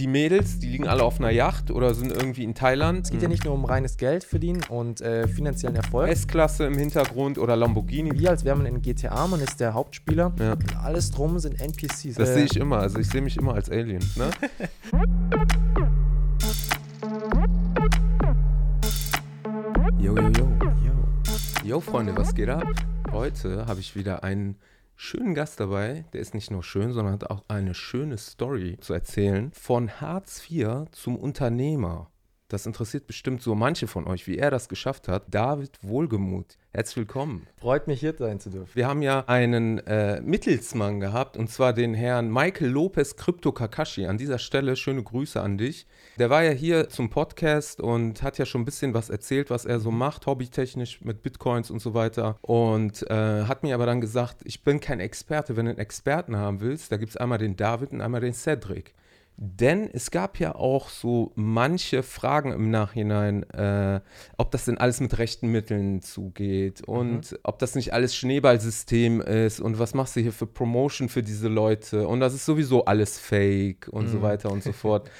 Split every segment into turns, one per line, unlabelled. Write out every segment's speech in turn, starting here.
die Mädels, die liegen alle auf einer Yacht oder sind irgendwie in Thailand.
Es geht ja nicht nur um reines Geld verdienen und äh, finanziellen Erfolg.
S-Klasse im Hintergrund oder Lamborghini.
Wie als wäre man in GTA, man ist der Hauptspieler.
Ja.
Und alles drum sind NPCs.
Das
Äh,
sehe ich immer. Also ich sehe mich immer als Alien. Ne? yo, yo, yo.
yo.
Yo, Freunde, was geht ab? Heute habe ich wieder einen schönen Gast dabei. Der ist nicht nur schön, sondern hat auch eine schöne Story zu erzählen. Von Hartz IV zum Unternehmer. Das interessiert bestimmt so manche von euch, wie er das geschafft hat. David Wohlgemuth, herzlich willkommen.
Freut mich, hier sein zu dürfen.
Wir haben ja einen äh, Mittelsmann gehabt, und zwar den Herrn Michael Lopez Crypto Kakashi. An dieser Stelle schöne Grüße an dich. Der war ja hier zum Podcast und hat ja schon ein bisschen was erzählt, was er so macht, hobbytechnisch mit Bitcoins und so weiter. Und äh, hat mir aber dann gesagt, ich bin kein Experte. Wenn du einen Experten haben willst, da gibt es einmal den David und einmal den Cedric. Denn es gab ja auch so manche Fragen im Nachhinein, äh, ob das denn alles mit rechten Mitteln zugeht und ob das nicht alles Schneeballsystem ist und was machst du hier für Promotion für diese Leute und das ist sowieso alles Fake und so weiter und so fort.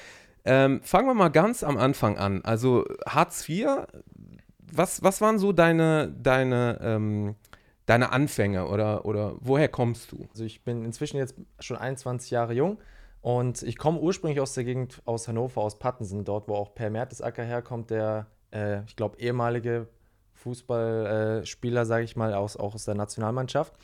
Ähm, fangen wir mal ganz am Anfang an. Also Hartz IV, was, was waren so deine, deine, ähm, deine Anfänge oder, oder woher kommst du?
Also ich bin inzwischen jetzt schon 21 Jahre jung und ich komme ursprünglich aus der Gegend aus Hannover, aus Pattensen, dort wo auch Per Mertesacker herkommt, der, äh, ich glaube, ehemalige Fußballspieler, sage ich mal, aus, auch aus der Nationalmannschaft.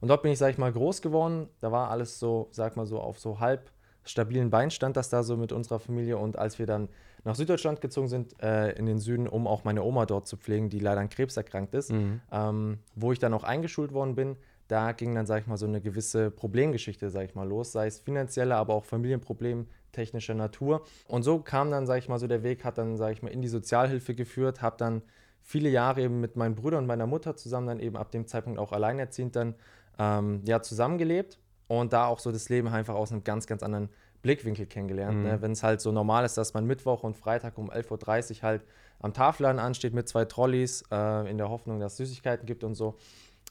Und dort bin ich, sage ich mal, groß geworden. Da war alles so, sag mal so, auf so halb stabilen Beinen stand das da so mit unserer Familie. Und als wir dann nach Süddeutschland gezogen sind, äh, in den Süden, um auch meine Oma dort zu pflegen, die leider an Krebs erkrankt ist, ähm, wo ich dann auch eingeschult worden bin, da ging dann, sag ich mal, so eine gewisse Problemgeschichte, sag ich mal, los, sei es finanzielle, aber auch Familienproblem technischer Natur. Und so kam dann, sag ich mal, so der Weg, hat dann, sag ich mal, in die Sozialhilfe geführt, habe dann viele Jahre eben mit meinen Brüdern und meiner Mutter zusammen dann eben ab dem Zeitpunkt auch alleinerziehend dann ähm, ja, zusammengelebt und da auch so das Leben einfach aus einem ganz, ganz anderen Blickwinkel kennengelernt. Ne? Wenn es halt so normal ist, dass man Mittwoch und Freitag um 11.30 Uhr halt am Tafelladen ansteht mit zwei Trolleys, äh, in der Hoffnung, dass es Süßigkeiten gibt und so.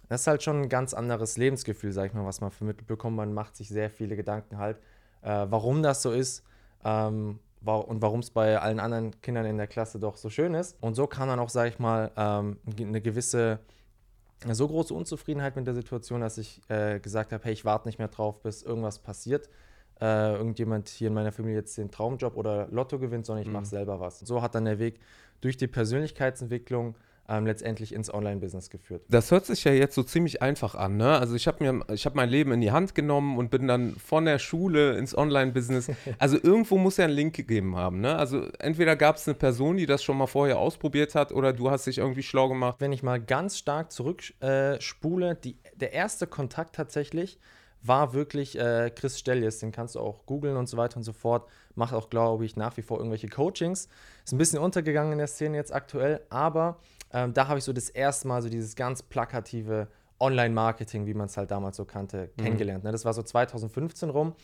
Das ist halt schon ein ganz anderes Lebensgefühl, sag ich mal, was man vermittelt bekommt. Man macht sich sehr viele Gedanken halt, äh, warum das so ist ähm, und warum es bei allen anderen Kindern in der Klasse doch so schön ist. Und so kann dann auch, sag ich mal, ähm, eine gewisse, so große Unzufriedenheit mit der Situation, dass ich äh, gesagt habe, hey, ich warte nicht mehr drauf, bis irgendwas passiert. Äh, irgendjemand hier in meiner Familie jetzt den Traumjob oder Lotto gewinnt, sondern ich mache selber was. So hat dann der Weg durch die Persönlichkeitsentwicklung ähm, letztendlich ins Online-Business geführt.
Das hört sich ja jetzt so ziemlich einfach an, ne? Also ich habe mir, ich habe mein Leben in die Hand genommen und bin dann von der Schule ins Online-Business. Also irgendwo muss ja ein Link gegeben haben, ne? Also entweder gab es eine Person, die das schon mal vorher ausprobiert hat, oder du hast dich irgendwie schlau gemacht.
Wenn ich mal ganz stark zurückspule, äh, die, der erste Kontakt tatsächlich war wirklich äh, Chris Stellies, den kannst du auch googeln und so weiter und so fort. Macht auch, glaube ich, nach wie vor irgendwelche Coachings. Ist ein bisschen untergegangen in der Szene jetzt aktuell, aber ähm, da habe ich so das erste Mal so dieses ganz plakative Online-Marketing, wie man es halt damals so kannte, kennengelernt. Ne? Das war so 2015 rum.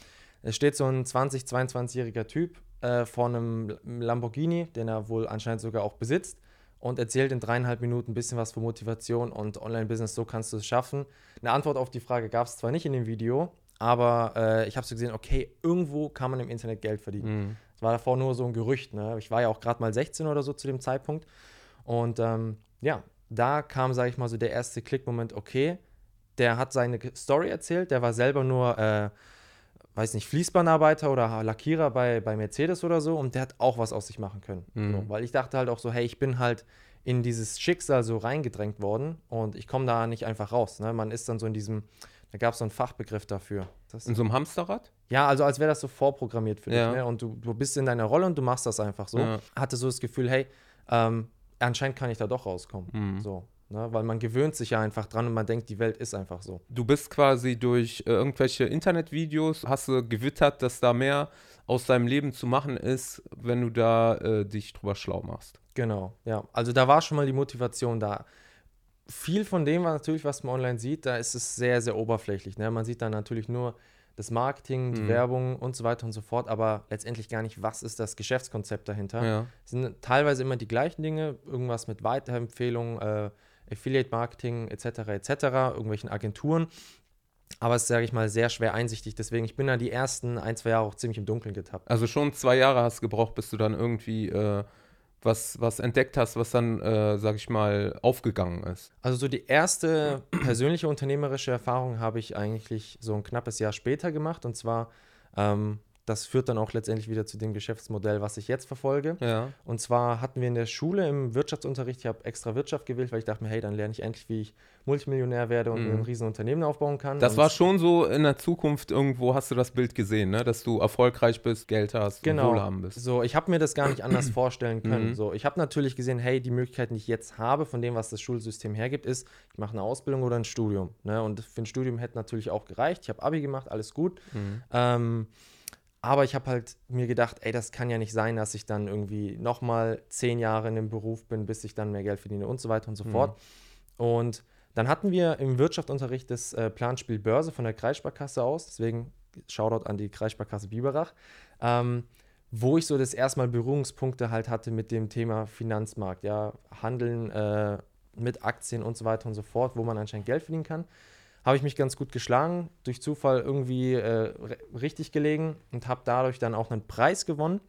Es steht so ein 20-, 22-jähriger Typ äh, vor einem Lamborghini, den er wohl anscheinend sogar auch besitzt und erzählt in dreieinhalb Minuten ein bisschen was für Motivation und Online-Business, so kannst du es schaffen. Eine Antwort auf die Frage gab es zwar nicht in dem Video, aber äh, ich habe so gesehen, okay, irgendwo kann man im Internet Geld verdienen. Es war davor nur so ein Gerücht. Ne? Ich war ja auch gerade mal 16 oder so zu dem Zeitpunkt. Und ähm, ja, da kam, sage ich mal, so der erste Klickmoment, okay, der hat seine Story erzählt, der war selber nur, äh, weiß nicht, Fließbandarbeiter oder Lackierer bei, bei Mercedes oder so und der hat auch was aus sich machen können. So, weil ich dachte halt auch so, hey, ich bin halt in dieses Schicksal so reingedrängt worden und ich komme da nicht einfach raus. Ne? Man ist dann so in diesem, da gab es so einen Fachbegriff dafür. Das,
In so einem Hamsterrad?
ja, also als wäre das so vorprogrammiert für
Ja.
dich. Ne? Und du, du bist in deiner Rolle und du machst das einfach so.
Ja.
Hatte so das Gefühl, hey, ähm, anscheinend kann ich da doch rauskommen.
Mhm.
So, ne? Weil man gewöhnt sich ja einfach dran und man denkt, die Welt ist einfach so.
Du bist quasi durch äh, irgendwelche Internetvideos, hast du gewittert, dass da mehr aus deinem Leben zu machen ist, wenn du da äh, dich drüber schlau machst.
Genau, ja. Also da war schon mal die Motivation da. Viel von dem, was natürlich, was man online sieht, da ist es sehr, sehr oberflächlich. Ne? Man sieht dann natürlich nur das Marketing, die
Mhm.
Werbung und so weiter und so fort, aber letztendlich gar nicht, was ist das Geschäftskonzept dahinter.
Ja.
Es sind teilweise immer die gleichen Dinge, irgendwas mit Weiterempfehlungen, äh, Affiliate-Marketing etc. etc., irgendwelchen Agenturen. aber es ist, sage ich mal, sehr schwer einsichtig. Deswegen, ich bin da die ersten ein, zwei Jahre auch ziemlich im Dunkeln getappt.
Also schon zwei Jahre hast du gebraucht, bis du dann irgendwie äh, was, was entdeckt hast, was dann, äh, sag ich mal, aufgegangen ist.
Also so die erste persönliche unternehmerische Erfahrung habe ich eigentlich so ein knappes Jahr später gemacht. Und zwar ähm, das führt dann auch letztendlich wieder zu dem Geschäftsmodell, was ich jetzt verfolge.
Ja.
Und zwar hatten wir in der Schule im Wirtschaftsunterricht, ich habe extra Wirtschaft gewählt, weil ich dachte mir, hey, dann lerne ich endlich, wie ich Multimillionär werde und
Mhm.
ein riesen Unternehmen aufbauen kann.
Das
und
war schon so in der Zukunft irgendwo, hast du das Bild gesehen, ne? dass du erfolgreich bist, Geld hast
Genau.
und wohlhabend bist.
So, ich habe mir das gar nicht anders vorstellen können.
Mhm.
So, ich habe natürlich gesehen, hey, die Möglichkeiten, die ich jetzt habe, von dem, was das Schulsystem hergibt, ist, ich mache eine Ausbildung oder ein Studium. Ne? Und für ein Studium hätte natürlich auch gereicht. Ich habe Abi gemacht, alles gut.
Mhm.
Ähm, aber ich habe halt mir gedacht, ey, das kann ja nicht sein, dass ich dann irgendwie nochmal zehn Jahre in dem Beruf bin, bis ich dann mehr Geld verdiene und so weiter und so
Mhm.
fort. Und dann hatten wir im Wirtschaftsunterricht das äh, Planspiel Börse von der Kreissparkasse aus, deswegen Shoutout an die Kreissparkasse Biberach, ähm, wo ich so das erste Mal Berührungspunkte halt hatte mit dem Thema Finanzmarkt, ja, Handeln äh, mit Aktien und so weiter und so fort, wo man anscheinend Geld verdienen kann habe ich mich ganz gut geschlagen, durch Zufall irgendwie äh, richtig gelegen und habe dadurch dann auch einen Preis gewonnen.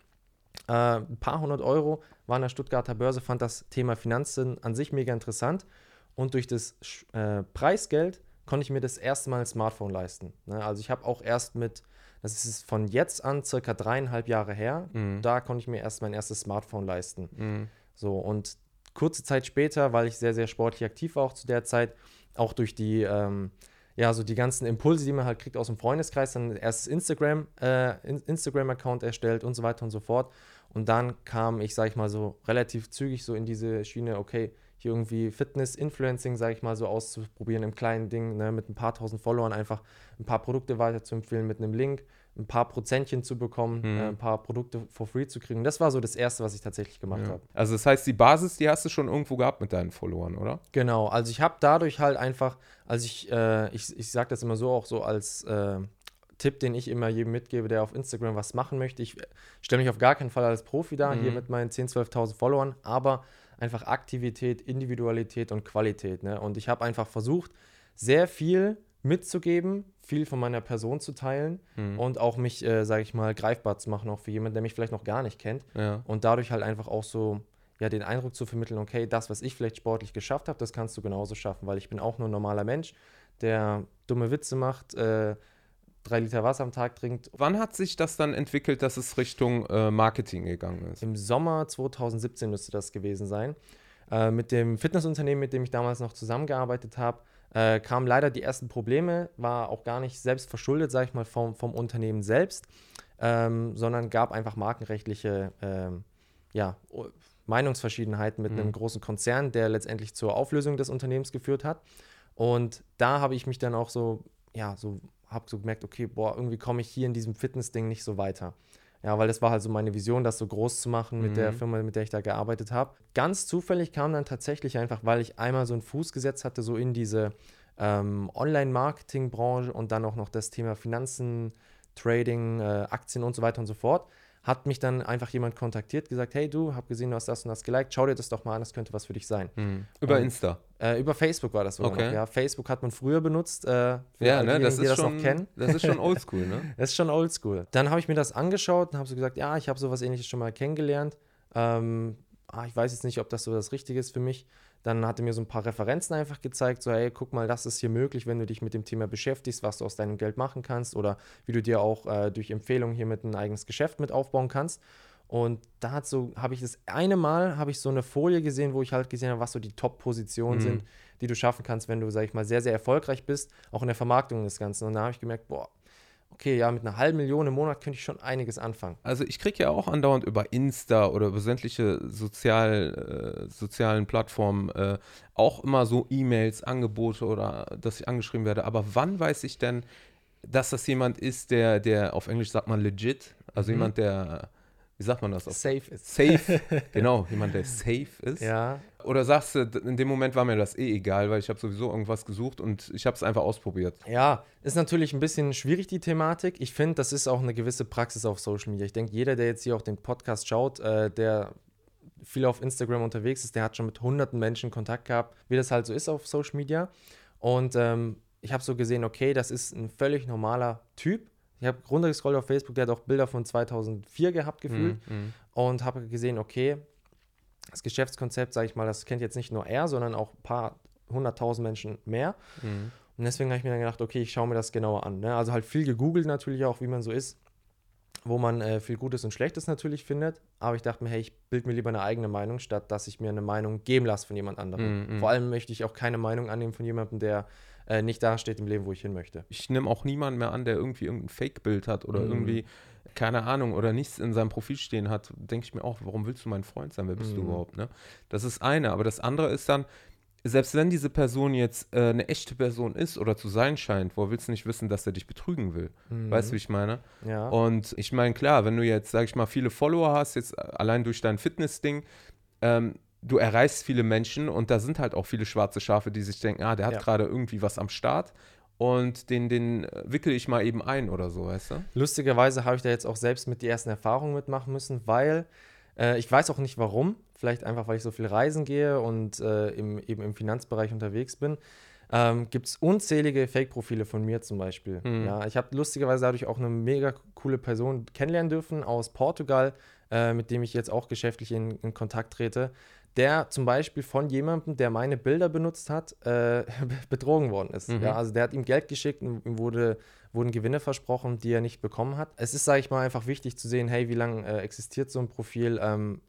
Äh, ein paar hundert Euro war an der Stuttgarter Börse, fand das Thema Finanzen an sich mega interessant und durch das äh, Preisgeld konnte ich mir das erste Mal ein Smartphone leisten. Ne? Also ich habe auch erst mit, das ist von jetzt an circa dreieinhalb Jahre her,
Mhm.
da konnte ich mir erst mein erstes Smartphone leisten.
Mhm.
So, und kurze Zeit später, weil ich sehr, sehr sportlich aktiv war, auch zu der Zeit, auch durch die, ähm, ja, so die ganzen Impulse, die man halt kriegt aus dem Freundeskreis, dann erst Instagram, äh, In- Instagram-Account erstellt und so weiter und so fort. Und dann kam ich, sag ich mal, so relativ zügig so in diese Schiene, okay, hier irgendwie Fitness-Influencing, sag ich mal, so auszuprobieren im kleinen Ding, ne, mit ein paar tausend Followern einfach ein paar Produkte weiterzuempfehlen mit einem Link, ein paar Prozentchen zu bekommen,
Mhm.
äh, ein paar Produkte for free zu kriegen. Das war so das Erste, was ich tatsächlich gemacht
Ja.
habe.
Also das heißt, die Basis, die hast du schon irgendwo gehabt mit deinen Followern, oder?
Genau, also ich habe dadurch halt einfach, also ich, äh, ich, ich sage das immer so auch so als äh, Tipp, den ich immer jedem mitgebe, der auf Instagram was machen möchte. Ich stelle mich auf gar keinen Fall als Profi da, hier
Mhm.
mit meinen 10.000, 12.000 Followern, aber einfach Aktivität, Individualität und Qualität. Ne? Und ich habe einfach versucht, sehr viel mitzugeben, viel von meiner Person zu teilen
Mhm.
und auch mich, äh, sage ich mal, greifbar zu machen, auch für jemanden, der mich vielleicht noch gar nicht kennt
Ja.
und dadurch halt einfach auch so ja den Eindruck zu vermitteln, okay, das, was ich vielleicht sportlich geschafft habe, das kannst du genauso schaffen, weil ich bin auch nur ein normaler Mensch, der dumme Witze macht, äh, drei Liter Wasser am Tag trinkt.
Wann hat sich das dann entwickelt, dass es Richtung äh, Marketing gegangen ist?
Im Sommer 2017 müsste das gewesen sein. Äh, mit dem Fitnessunternehmen, mit dem ich damals noch zusammengearbeitet habe, äh, kamen leider die ersten Probleme, war auch gar nicht selbst verschuldet, sage ich mal, vom, vom Unternehmen selbst, ähm, sondern gab einfach markenrechtliche ähm, ja, Meinungsverschiedenheiten mit
Mhm.
einem großen Konzern, der letztendlich zur Auflösung des Unternehmens geführt hat. Und da habe ich mich dann auch so, ja, so, habe so gemerkt, okay, boah, irgendwie komme ich hier in diesem Fitness-Ding nicht so weiter. Ja, weil das war halt so meine Vision, das so groß zu machen mit der
Mhm.
Firma, mit der ich da gearbeitet habe. Ganz zufällig kam dann tatsächlich einfach, weil ich einmal so einen Fuß gesetzt hatte, so in diese ähm, Online-Marketing-Branche und dann auch noch das Thema Finanzen, Trading, äh, Aktien und so weiter und so fort, hat mich dann einfach jemand kontaktiert, gesagt, hey du, hab gesehen, du hast das und das geliked, schau dir das doch mal an, das könnte was für dich sein.
Mhm. Über
Ähm,
Insta.
Äh, über Facebook war das sogar
Okay.
noch, ja. Facebook hat man früher benutzt, äh, für
Ja, ne, das
die
ist,
das
schon,
noch kennen.
das ist schon oldschool, ne?
Das ist schon oldschool. Dann habe ich mir das angeschaut und habe so gesagt, ja, ich habe sowas ähnliches schon mal kennengelernt. Ähm, ah, ich weiß jetzt nicht, ob das so das Richtige ist für mich. Dann hat er mir so ein paar Referenzen einfach gezeigt, so, hey, guck mal, das ist hier möglich, wenn du dich mit dem Thema beschäftigst, was du aus deinem Geld machen kannst oder wie du dir auch äh, durch Empfehlungen hier mit ein eigenes Geschäft mit aufbauen kannst. Und da hat so, habe ich das eine Mal, habe ich so eine Folie gesehen, wo ich halt gesehen habe, was so die Top-Positionen
Mhm.
sind, die du schaffen kannst, wenn du, sag ich mal, sehr, sehr erfolgreich bist, auch in der Vermarktung des Ganzen. Und da habe ich gemerkt, boah, okay, ja, mit einer halben Million im Monat könnte ich schon einiges anfangen.
Also ich kriege ja auch andauernd über Insta oder über sämtliche sozial, äh, sozialen Plattformen äh, auch immer so E-Mails, Angebote oder dass ich angeschrieben werde. Aber wann weiß ich denn, dass das jemand ist, der, der auf Englisch sagt man legit, also
Mhm.
jemand, der, wie sagt man das? Auf
Safe ist.
safe, genau, jemand, der safe ist.
Ja,
Oder sagst du, in dem Moment war mir das eh egal, weil ich habe sowieso irgendwas gesucht und ich habe es einfach ausprobiert.
Ja, ist natürlich ein bisschen schwierig, die Thematik. Ich finde, das ist auch eine gewisse Praxis auf Social Media. Ich denke, jeder, der jetzt hier auch den Podcast schaut, äh, der viel auf Instagram unterwegs ist, der hat schon mit hunderten Menschen Kontakt gehabt, wie das halt so ist auf Social Media. Und ähm, ich habe so gesehen, okay, das ist ein völlig normaler Typ. Ich habe runtergescrollt auf Facebook, der hat auch Bilder von 2004 gehabt gefühlt
Mhm.
und habe gesehen, okay, das Geschäftskonzept, sage ich mal, das kennt jetzt nicht nur er, sondern auch ein paar hunderttausend Menschen mehr.
Mhm.
Und deswegen habe ich mir dann gedacht, okay, ich schaue mir das genauer an. Ne? Also halt viel gegoogelt natürlich auch, wie man so ist, wo man äh, viel Gutes und Schlechtes natürlich findet. Aber ich dachte mir, hey, ich bilde mir lieber eine eigene Meinung, statt dass ich mir eine Meinung geben lasse von jemand anderem.
Mhm, mhm.
Vor allem möchte ich auch keine Meinung annehmen von jemandem, der äh, nicht da steht im Leben, wo ich hin möchte.
Ich nehme auch niemanden mehr an, der irgendwie irgendein Fake-Bild hat oder
Mhm.
irgendwie, keine Ahnung, oder nichts in seinem Profil stehen hat. Denke ich mir auch, warum willst du mein Freund sein? Wer bist du
Mhm.
überhaupt? Ne? Das ist eine. Aber das andere ist dann, selbst wenn diese Person jetzt äh, eine echte Person ist oder zu sein scheint, wo willst du nicht wissen, dass er dich betrügen will? Weißt du, wie ich meine?
Ja.
Und ich meine, klar, wenn du jetzt, sag ich mal, viele Follower hast, jetzt allein durch dein Fitness-Ding, ähm, du erreichst viele Menschen und da sind halt auch viele schwarze Schafe, die sich denken, ah, der hat
Ja.
gerade irgendwie was am Start und den, den äh, wickel ich mal eben ein oder so, weißt du?
Lustigerweise habe ich da jetzt auch selbst mit die ersten Erfahrungen mitmachen müssen, weil äh, ich weiß auch nicht warum. Vielleicht einfach, weil ich so viel reisen gehe und äh, im, eben im Finanzbereich unterwegs bin. Ähm, Gibt es unzählige Fake-Profile von mir zum Beispiel.
Mhm.
Ja, ich habe lustigerweise dadurch auch eine mega coole Person kennenlernen dürfen aus Portugal, äh, mit dem ich jetzt auch geschäftlich in, in Kontakt trete, der zum Beispiel von jemandem, der meine Bilder benutzt hat, äh, betrogen worden ist.
Mhm.
Ja, also der hat ihm Geld geschickt und ihm wurde, wurden Gewinne versprochen, die er nicht bekommen hat. Es ist, sage ich mal, einfach wichtig zu sehen, hey, wie lange äh, existiert so ein Profil? Ähm,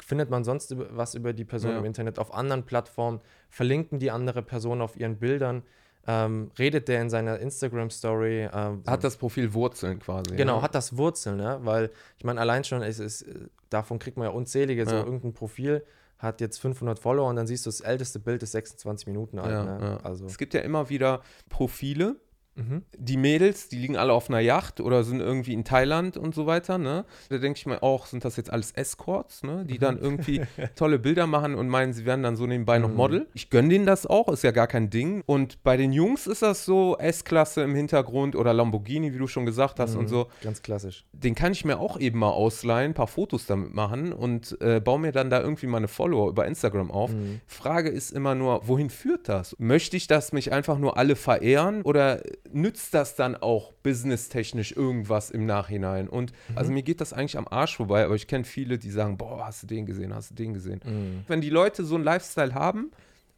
findet man sonst was über die Person
Ja.
im Internet auf anderen Plattformen? Verlinken die andere Person auf ihren Bildern? Ähm, redet der in seiner Instagram-Story? Ähm,
Hat das Profil Wurzeln quasi.
Genau,
ja?
hat das Wurzeln, ne? Weil ich meine, allein schon, es ist, äh, davon kriegt man ja unzählige, so
Ja.
irgendein Profil hat jetzt 500 Follower und dann siehst du, das älteste Bild ist 26 Minuten alt.
Ja,
ne?
ja.
Also,
Es gibt ja immer wieder Profile,
mhm.
die Mädels, die liegen alle auf einer Yacht oder sind irgendwie in Thailand und so weiter, ne? Da denke ich mir auch, sind das jetzt alles Escorts, ne? Die dann irgendwie tolle Bilder machen und meinen, sie werden dann so nebenbei noch
Mhm.
Model. Ich gönne denen das auch, ist ja gar kein Ding. Und bei den Jungs ist das so S-Klasse im Hintergrund oder Lamborghini, wie du schon gesagt hast und
Mhm.
so.
Ganz klassisch.
Den kann ich mir auch eben mal ausleihen, ein paar Fotos damit machen und äh, baue mir dann da irgendwie meine Follower über Instagram auf.
Mhm.
Frage ist immer nur, wohin führt das? Möchte ich, dass mich einfach nur alle verehren oder nützt das dann auch businesstechnisch irgendwas im Nachhinein? Und also mir geht das eigentlich am Arsch vorbei, aber ich kenne viele, die sagen, boah, hast du den gesehen, hast du den gesehen?
Mhm.
Wenn die Leute so einen Lifestyle haben,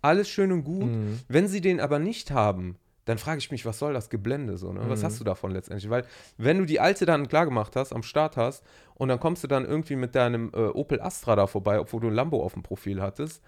alles schön und gut.
Mhm.
Wenn sie den aber nicht haben, dann frage ich mich, was soll das Geblende so, ne? Was
Mhm.
hast du davon letztendlich? Weil, wenn du die alte dann klar gemacht hast, am Start hast und dann kommst du dann irgendwie mit deinem äh, Opel Astra da vorbei, obwohl du ein Lambo auf dem Profil hattest,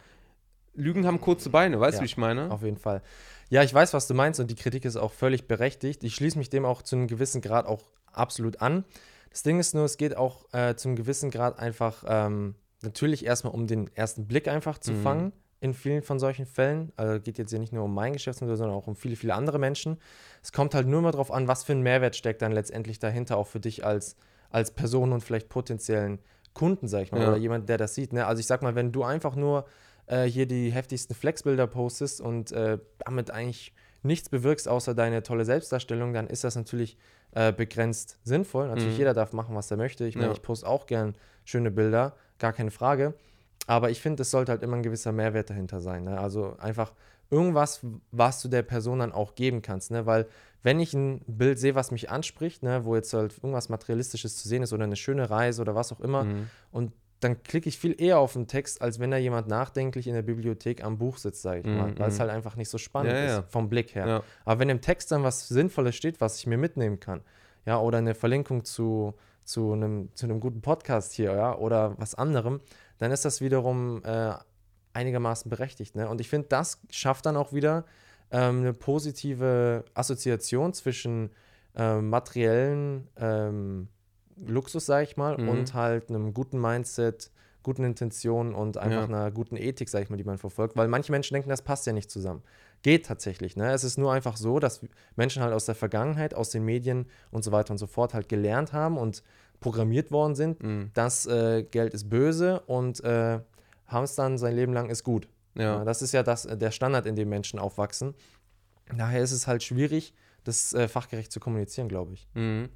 Lügen haben kurze Beine, weißt du,
Ja,
wie ich meine?
Auf jeden Fall. Ja, ich weiß, was du meinst und die Kritik ist auch völlig berechtigt. Ich schließe mich dem auch zu einem gewissen Grad auch absolut an. Das Ding ist nur, es geht auch äh, zu einem gewissen Grad einfach ähm, natürlich erstmal um den ersten Blick einfach zu
Mhm.
fangen in vielen von solchen Fällen. Also geht jetzt hier nicht nur um mein Geschäftsmodell, sondern auch um viele, viele andere Menschen. Es kommt halt nur mal drauf an, was für ein Mehrwert steckt dann letztendlich dahinter, auch für dich als, als Person und vielleicht potenziellen Kunden, sag ich mal,
Ja.
oder jemand, der das sieht. Ne? Also ich sag mal, wenn du einfach nur äh, hier die heftigsten Flexbilder postest und äh, damit eigentlich nichts bewirkst, außer deine tolle Selbstdarstellung, dann ist das natürlich äh, begrenzt sinnvoll. Natürlich,
Mhm.
jeder darf machen, was er möchte. Ich meine,
Ja.
ich poste auch gern schöne Bilder, gar keine Frage. Aber ich finde, es sollte halt immer ein gewisser Mehrwert dahinter sein. Ne? Also einfach irgendwas, was du der Person dann auch geben kannst. Ne? Weil wenn ich ein Bild sehe, was mich anspricht, ne, wo jetzt halt irgendwas Materialistisches zu sehen ist oder eine schöne Reise oder was auch immer,
Mhm.
und dann klicke ich viel eher auf den Text, als wenn da jemand nachdenklich in der Bibliothek am Buch sitzt, sage ich mal, weil es
mhm.
halt einfach nicht so spannend
Ja, ja.
ist vom Blick her.
Ja.
Aber wenn im Text dann was Sinnvolles steht, was ich mir mitnehmen kann, ja, oder eine Verlinkung zu, zu, einem, zu einem guten Podcast hier, ja, oder was anderem, dann ist das wiederum äh, einigermaßen berechtigt. Ne? Und ich finde, das schafft dann auch wieder ähm, eine positive Assoziation zwischen ähm, materiellen ähm, Luxus, sage ich mal,
Mhm.
und halt einem guten Mindset, guten Intentionen und einfach
Ja.
einer guten Ethik, sage ich mal, die man verfolgt. Weil manche Menschen denken, das passt ja nicht zusammen. Geht tatsächlich. Ne? Es ist nur einfach so, dass Menschen halt aus der Vergangenheit, aus den Medien und so weiter und so fort halt gelernt haben und programmiert worden sind,
Mhm.
dass äh, Geld ist böse und äh, Hamstern sein Leben lang ist gut. Ja,
Ja.
das ist ja das, der Standard, in dem Menschen aufwachsen. Daher ist es halt schwierig, das äh, fachgerecht zu kommunizieren, glaube ich. Mhm.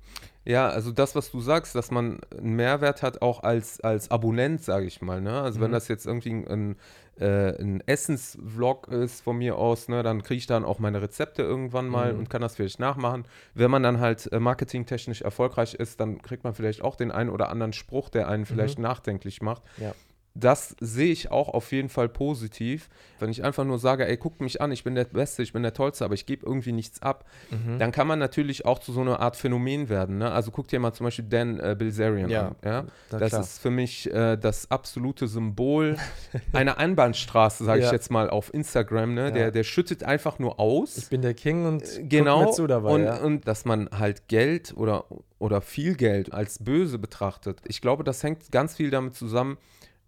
Ja, also das, was du sagst, dass man einen Mehrwert hat, auch als, als Abonnent, sage ich mal. Ne? Also mhm. wenn das jetzt irgendwie ein, äh, ein Essensvlog ist von mir aus, ne, dann kriege ich dann auch meine Rezepte irgendwann mal mhm. und kann das vielleicht nachmachen. Wenn man dann halt äh, marketingtechnisch erfolgreich ist, dann kriegt man vielleicht auch den einen oder anderen Spruch, der einen vielleicht mhm. nachdenklich macht. Ja das sehe ich auch auf jeden Fall positiv. Wenn ich einfach nur sage, ey, guckt mich an, ich bin der Beste, ich bin der Tollste, aber ich gebe irgendwie nichts ab, mhm. dann kann man natürlich auch zu so einer Art Phänomen werden. Ne? Also guckt dir mal zum Beispiel Dan äh, Bilzerian ja, an. Ja? Das klar. ist für mich äh, das absolute Symbol einer Einbahnstraße, sage ja. ich jetzt mal, auf Instagram. Ne? Der, der schüttet einfach nur aus.
Ich bin der King und
äh, genau, zu dabei. Und, ja. und dass man halt Geld oder, oder viel Geld als böse betrachtet. Ich glaube, das hängt ganz viel damit zusammen,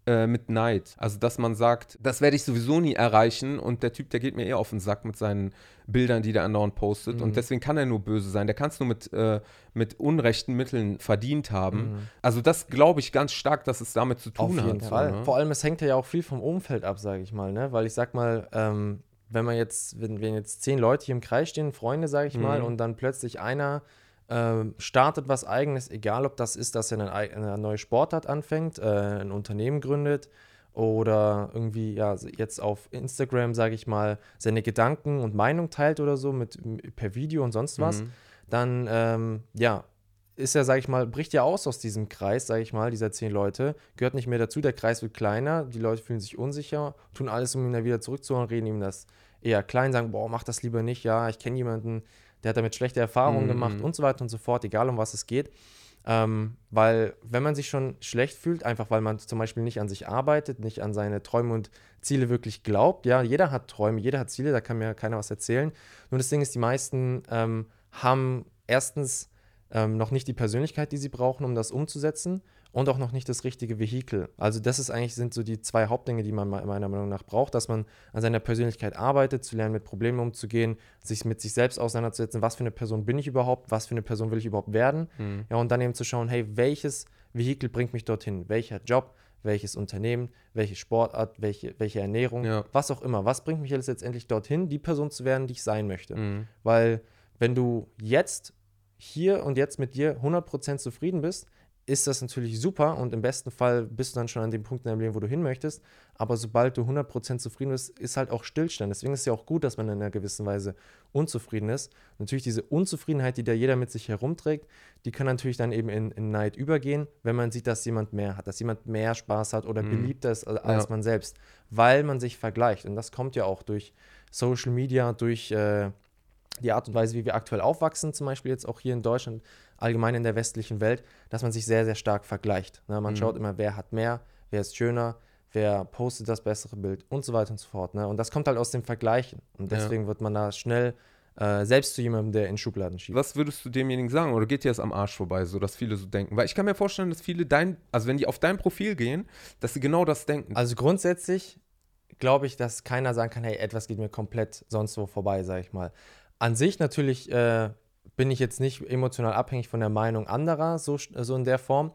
äh, mit Neid. Also, dass man sagt, das werde ich sowieso nie erreichen und der Typ, der geht mir eher auf den Sack mit seinen Bildern, die der andauernd postet mhm. und deswegen kann er nur böse sein. Der kann es nur mit, äh, mit unrechten Mitteln verdient haben. Mhm. Also, das glaube ich ganz stark, dass es damit zu tun
auf
jeden
hat. Fall. Ne? Vor allem, es hängt ja auch viel vom Umfeld ab, sage ich mal, ne? Weil ich sag mal, ähm, wenn man jetzt, wenn, wenn jetzt zehn Leute hier im Kreis stehen, Freunde, sage ich mhm. mal, und dann plötzlich einer ähm, startet was eigenes, egal ob das ist, dass er eine, eine neue Sportart anfängt, äh, ein Unternehmen gründet oder irgendwie ja jetzt auf Instagram, sage ich mal, seine Gedanken und Meinung teilt oder so mit per Video und sonst was, mhm. dann ähm, ja ist er, sage ich mal, bricht ja aus aus diesem Kreis, sage ich mal, dieser zehn Leute, gehört nicht mehr dazu, der Kreis wird kleiner, die Leute fühlen sich unsicher, tun alles, um ihn da wieder zurückzuholen, reden ihm das eher klein, sagen, boah, mach das lieber nicht, ja, ich kenne jemanden, der hat damit schlechte Erfahrungen mhm. gemacht und so weiter und so fort, egal um was es geht. Ähm, weil wenn man sich schon schlecht fühlt, einfach weil man zum Beispiel nicht an sich arbeitet, nicht an seine Träume und Ziele wirklich glaubt, ja, jeder hat Träume, jeder hat Ziele, da kann mir keiner was erzählen. Nur das Ding ist, die meisten ähm, haben erstens ähm, noch nicht die Persönlichkeit, die sie brauchen, um das umzusetzen und auch noch nicht das richtige Vehikel. Also das ist eigentlich sind so die zwei Hauptdinge, die man meiner Meinung nach braucht, dass man an seiner Persönlichkeit arbeitet, zu lernen, mit Problemen umzugehen, sich mit sich selbst auseinanderzusetzen, was für eine Person bin ich überhaupt, was für eine Person will ich überhaupt werden. Mhm. Ja, und dann eben zu schauen, hey, welches Vehikel bringt mich dorthin? Welcher Job, welches Unternehmen, welche Sportart, welche, welche Ernährung, ja. was auch immer. Was bringt mich jetzt letztendlich dorthin, die Person zu werden, die ich sein möchte? Mhm. Weil wenn du jetzt hier und jetzt mit dir 100% zufrieden bist, ist das natürlich super und im besten Fall bist du dann schon an dem Punkt in deinem Leben, wo du hin möchtest. Aber sobald du 100% zufrieden bist, ist halt auch Stillstand. Deswegen ist es ja auch gut, dass man in einer gewissen Weise unzufrieden ist. Natürlich diese Unzufriedenheit, die da jeder mit sich herumträgt, die kann natürlich dann eben in, in Neid übergehen, wenn man sieht, dass jemand mehr hat, dass jemand mehr Spaß hat oder mhm. beliebter ist als, als man selbst, weil man sich vergleicht. Und das kommt ja auch durch Social Media, durch äh, die Art und Weise, wie wir aktuell aufwachsen, zum Beispiel jetzt auch hier in Deutschland, allgemein in der westlichen Welt, dass man sich sehr, sehr stark vergleicht. Ne? Man mhm. schaut immer, wer hat mehr, wer ist schöner, wer postet das bessere Bild und so weiter und so fort. Ne? Und das kommt halt aus dem Vergleichen. Und deswegen ja. wird man da schnell äh, selbst zu jemandem, der in Schubladen schiebt.
Was würdest du demjenigen sagen? Oder geht dir das am Arsch vorbei, so dass viele so denken? Weil ich kann mir vorstellen, dass viele dein, also wenn die auf dein Profil gehen, dass sie genau das denken.
Also grundsätzlich glaube ich, dass keiner sagen kann, hey, etwas geht mir komplett sonst wo vorbei, sage ich mal. An sich natürlich äh, bin ich jetzt nicht emotional abhängig von der Meinung anderer, so, so in der Form.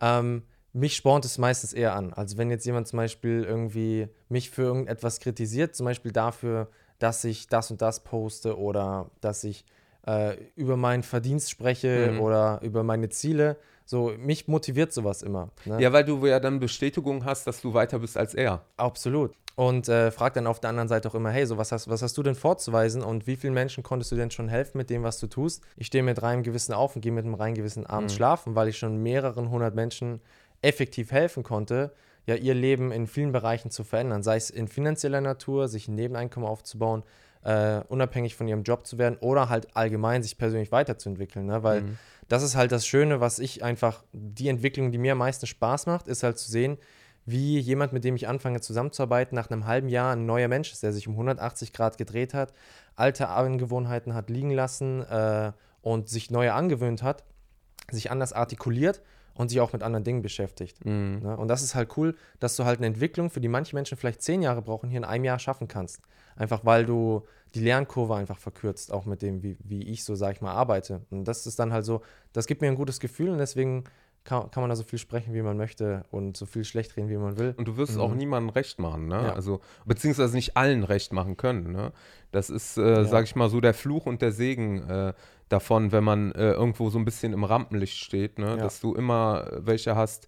Ähm, mich spornt es meistens eher an. Also wenn jetzt jemand zum Beispiel irgendwie mich für irgendetwas kritisiert, zum Beispiel dafür, dass ich das und das poste oder dass ich äh, über meinen Verdienst spreche mhm. oder über meine Ziele, so mich motiviert sowas immer.
Ne? Ja, weil du ja dann Bestätigung hast, dass du weiter bist als er.
Absolut und äh, fragt dann auf der anderen Seite auch immer, hey, so was hast, was hast du denn vorzuweisen und wie vielen Menschen konntest du denn schon helfen mit dem, was du tust? Ich stehe mit reinem Gewissen auf und gehe mit einem reinen Gewissen abends mhm. schlafen, weil ich schon mehreren hundert Menschen effektiv helfen konnte, ja, ihr Leben in vielen Bereichen zu verändern, sei es in finanzieller Natur, sich ein Nebeneinkommen aufzubauen, äh, unabhängig von ihrem Job zu werden oder halt allgemein sich persönlich weiterzuentwickeln, ne? weil mhm. Das ist halt das Schöne, was ich einfach, die Entwicklung, die mir am meisten Spaß macht, ist halt zu sehen, wie jemand, mit dem ich anfange zusammenzuarbeiten, nach einem halben Jahr ein neuer Mensch ist, der sich um 180 Grad gedreht hat, alte Angewohnheiten hat liegen lassen äh, und sich neue angewöhnt hat, sich anders artikuliert und sich auch mit anderen Dingen beschäftigt. Mhm. Ne? Und das ist halt cool, dass du halt eine Entwicklung, für die manche Menschen vielleicht zehn Jahre brauchen, hier in einem Jahr schaffen kannst. Einfach weil du die Lernkurve einfach verkürzt, auch mit dem, wie, wie ich so, sag ich mal, arbeite. Und das ist dann halt so, das gibt mir ein gutes Gefühl und deswegen kann, kann man da so viel sprechen, wie man möchte und so viel schlecht reden, wie man will.
Und du wirst
Mhm.
auch niemandem recht machen, ne?
Ja.
Also, beziehungsweise nicht allen recht machen können, ne? Das ist, äh, sag ich mal, so der Fluch und der Segen äh, davon, wenn man äh, irgendwo so ein bisschen im Rampenlicht steht, ne?
Ja.
Dass du immer welche hast,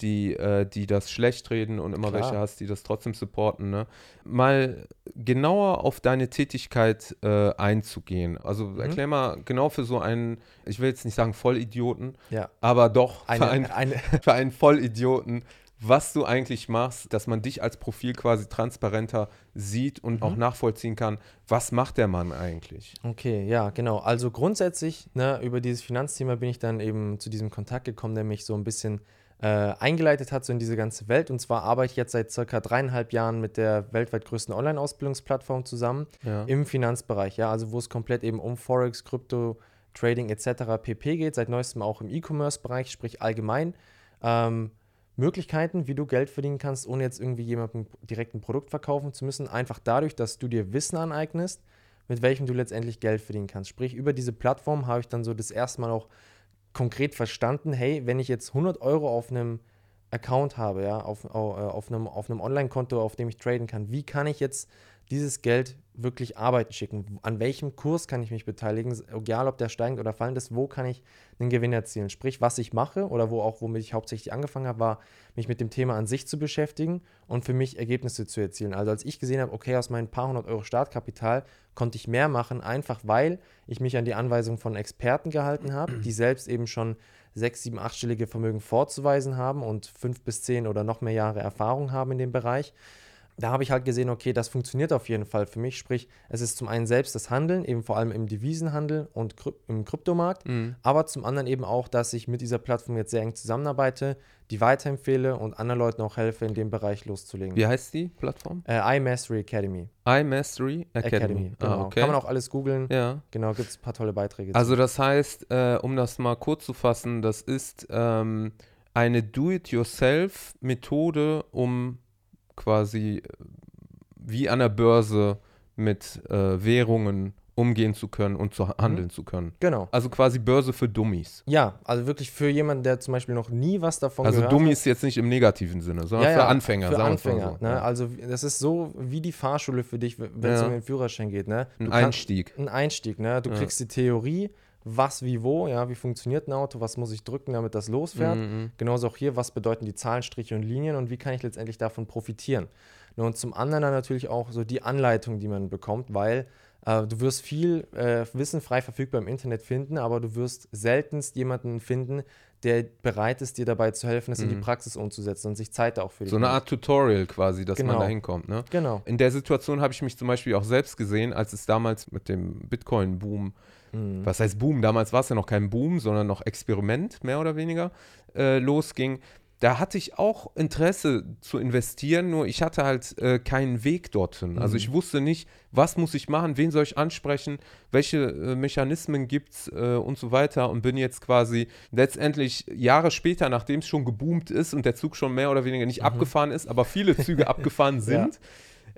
die, äh, die das schlecht reden und immer
Klar.
welche hast, die das trotzdem supporten, ne? Mal genauer auf deine Tätigkeit äh, einzugehen. Also
Mhm.
erklär mal genau für so einen, ich will jetzt nicht sagen Vollidioten,
Ja.
aber doch für einen
Eine, eine,
für einen Vollidioten, was du eigentlich machst, dass man dich als Profil quasi transparenter sieht und
Mhm.
auch nachvollziehen kann, was macht der Mann eigentlich?
Okay, ja, genau. Also grundsätzlich, ne, über dieses Finanzthema bin ich dann eben zu diesem Kontakt gekommen, der mich so ein bisschen äh, eingeleitet hat, so in diese ganze Welt. Und zwar arbeite ich jetzt seit circa dreieinhalb Jahren mit der weltweit größten Online-Ausbildungsplattform zusammen
Ja.
im Finanzbereich, ja, also wo es komplett eben um Forex, Krypto, Trading etc. pp geht, seit neuestem auch im E-Commerce-Bereich, sprich allgemein. Ähm, Möglichkeiten, wie du Geld verdienen kannst, ohne jetzt irgendwie jemandem direkt ein Produkt verkaufen zu müssen, einfach dadurch, dass du dir Wissen aneignest, mit welchem du letztendlich Geld verdienen kannst. Sprich, über diese Plattform habe ich dann so das erste Mal auch konkret verstanden, hey, wenn ich jetzt 100 Euro auf einem Account habe, ja, auf, au- äh, auf einem, auf einem Online-Konto, auf dem ich traden kann, wie kann ich jetzt dieses Geld wirklich arbeiten schicken? An welchem Kurs kann ich mich beteiligen? Egal, ob der steigend oder fallend ist, wo kann ich einen Gewinn erzielen? Sprich, was ich mache oder wo auch, womit ich hauptsächlich angefangen habe, war, mich mit dem Thema an sich zu beschäftigen und für mich Ergebnisse zu erzielen. Also als ich gesehen habe, okay, aus meinen paar hundert Euro Startkapital konnte ich mehr machen, einfach weil ich mich an die Anweisungen von Experten gehalten habe, die selbst eben schon sechs, sieben, achtstellige Vermögen vorzuweisen haben und fünf bis zehn oder noch mehr Jahre Erfahrung haben in dem Bereich. Da habe ich halt gesehen, okay, das funktioniert auf jeden Fall für mich. Sprich, es ist zum einen selbst das Handeln, eben vor allem im Devisenhandel und im Kryptomarkt,
Mhm.
aber zum anderen eben auch, dass ich mit dieser Plattform jetzt sehr eng zusammenarbeite, die weiterempfehle und anderen Leuten auch helfe, in dem Bereich loszulegen.
Wie heißt die Plattform?
Äh, iMastery Academy.
iMastery Academy.
Academy, genau.
Ah, okay.
Kann man auch alles googeln.
ja.
Genau, gibt es ein paar tolle Beiträge.
Also das heißt, äh, um das mal kurz zu fassen, das ist ähm, eine Do-it-yourself-Methode, um quasi äh, wie an der Börse mit äh, Währungen umgehen zu können und zu handeln zu können.
genau.
Also quasi Börse für Dummies.
Ja, also wirklich für jemanden, der zum Beispiel noch nie was davon
Also
gehört
Dummies jetzt nicht im negativen Sinne, sondern
Ja,
für
ja,
Anfänger.
Für
sagen wir's mal
Anfänger.
so.
Ne?
Ja.
Also das ist so wie die Fahrschule für dich, wenn es um den Führerschein geht. Ne?
Ein
Du kann-
Einstieg.
Ein Einstieg. Ne? Du kriegst die Theorie, was, wie, wo, ja, wie funktioniert ein Auto, was muss ich drücken, damit das losfährt.
Mhm.
Genauso auch hier, was bedeuten die Zahlen, Striche und Linien und wie kann ich letztendlich davon profitieren. Ne, Und zum anderen dann natürlich auch so die Anleitung, die man bekommt, weil äh, du wirst viel äh, Wissen frei verfügbar im Internet finden, aber du wirst seltenst jemanden finden, der bereit ist, dir dabei zu helfen, es in die
Mhm.
Praxis umzusetzen und sich Zeit auch für dich
So eine. Art Tutorial quasi, dass man
Genau.
da hinkommt. Ne?
Genau.
In der Situation habe ich mich zum Beispiel auch selbst gesehen, als es damals mit dem Bitcoin-Boom,
Mhm.
was heißt Boom, damals war es ja noch kein Boom, sondern noch Experiment, mehr oder weniger, äh, losging. Da hatte ich auch Interesse zu investieren, nur ich hatte halt äh, keinen Weg dorthin. Also
Mhm.
ich wusste nicht, was muss ich machen, wen soll ich ansprechen, welche äh, Mechanismen gibt es äh, und so weiter und bin jetzt quasi letztendlich Jahre später, nachdem es schon geboomt ist und der Zug schon mehr oder weniger nicht abgefahren ist, aber viele Züge abgefahren sind,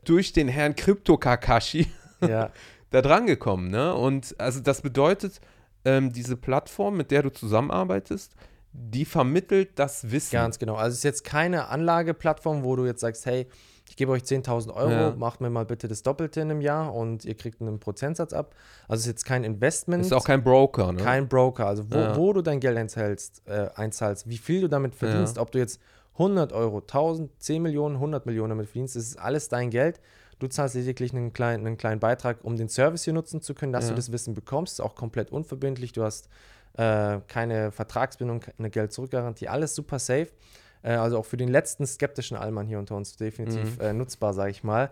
durch den Herrn Crypto Kakashi
Ja.
da dran gekommen. Ne? Und also das bedeutet, ähm, diese Plattform, mit der du zusammenarbeitest, die vermittelt das Wissen.
Ganz genau. Also es ist jetzt keine Anlageplattform, wo du jetzt sagst, hey, ich gebe euch 10.000 Euro,
Ja.
macht mir mal bitte das Doppelte in einem Jahr und ihr kriegt einen Prozentsatz ab. Also es ist jetzt kein Investment,
Ist auch kein Broker, ne?
kein Broker. Also wo,
Ja.
wo du dein Geld einzahlst, äh, einzahlst, wie viel du damit verdienst, ob du jetzt 100 Euro, 1000, 10 Millionen, 100 Millionen damit verdienst, das ist alles dein Geld. Du zahlst lediglich einen kleinen, einen kleinen Beitrag, um den Service hier nutzen zu können, dass
Ja.
du das Wissen bekommst. Ist auch komplett unverbindlich. Du hast äh, keine Vertragsbindung, eine Geld-Zurück-Garantie, alles super safe. Äh, also auch für den letzten skeptischen Allmann hier unter uns definitiv
Mhm.
äh, nutzbar, sage ich mal,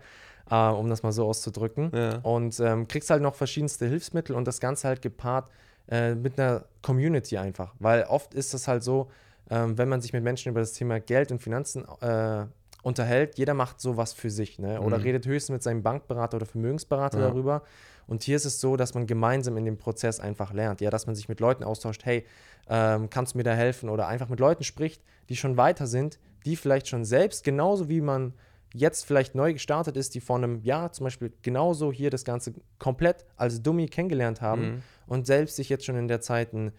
äh, um das mal so auszudrücken.
Ja.
Und ähm, kriegst halt noch verschiedenste Hilfsmittel und das Ganze halt gepaart äh, mit einer Community einfach. Weil oft ist es halt so, ähm, wenn man sich mit Menschen über das Thema Geld und Finanzen äh, unterhält, jeder macht sowas für sich, ne? Oder
Mhm.
redet höchstens mit seinem Bankberater oder Vermögensberater
Ja.
darüber. Und hier ist es so, dass man gemeinsam in dem Prozess einfach lernt. Ja, dass man sich mit Leuten austauscht, hey, ähm, kannst du mir da helfen? Oder einfach mit Leuten spricht, die schon weiter sind, die vielleicht schon selbst, genauso wie man jetzt vielleicht neu gestartet ist, die vor einem Jahr zum Beispiel genauso hier das Ganze komplett als Dummy kennengelernt haben
Mhm.
und selbst sich jetzt schon in der Zeit ein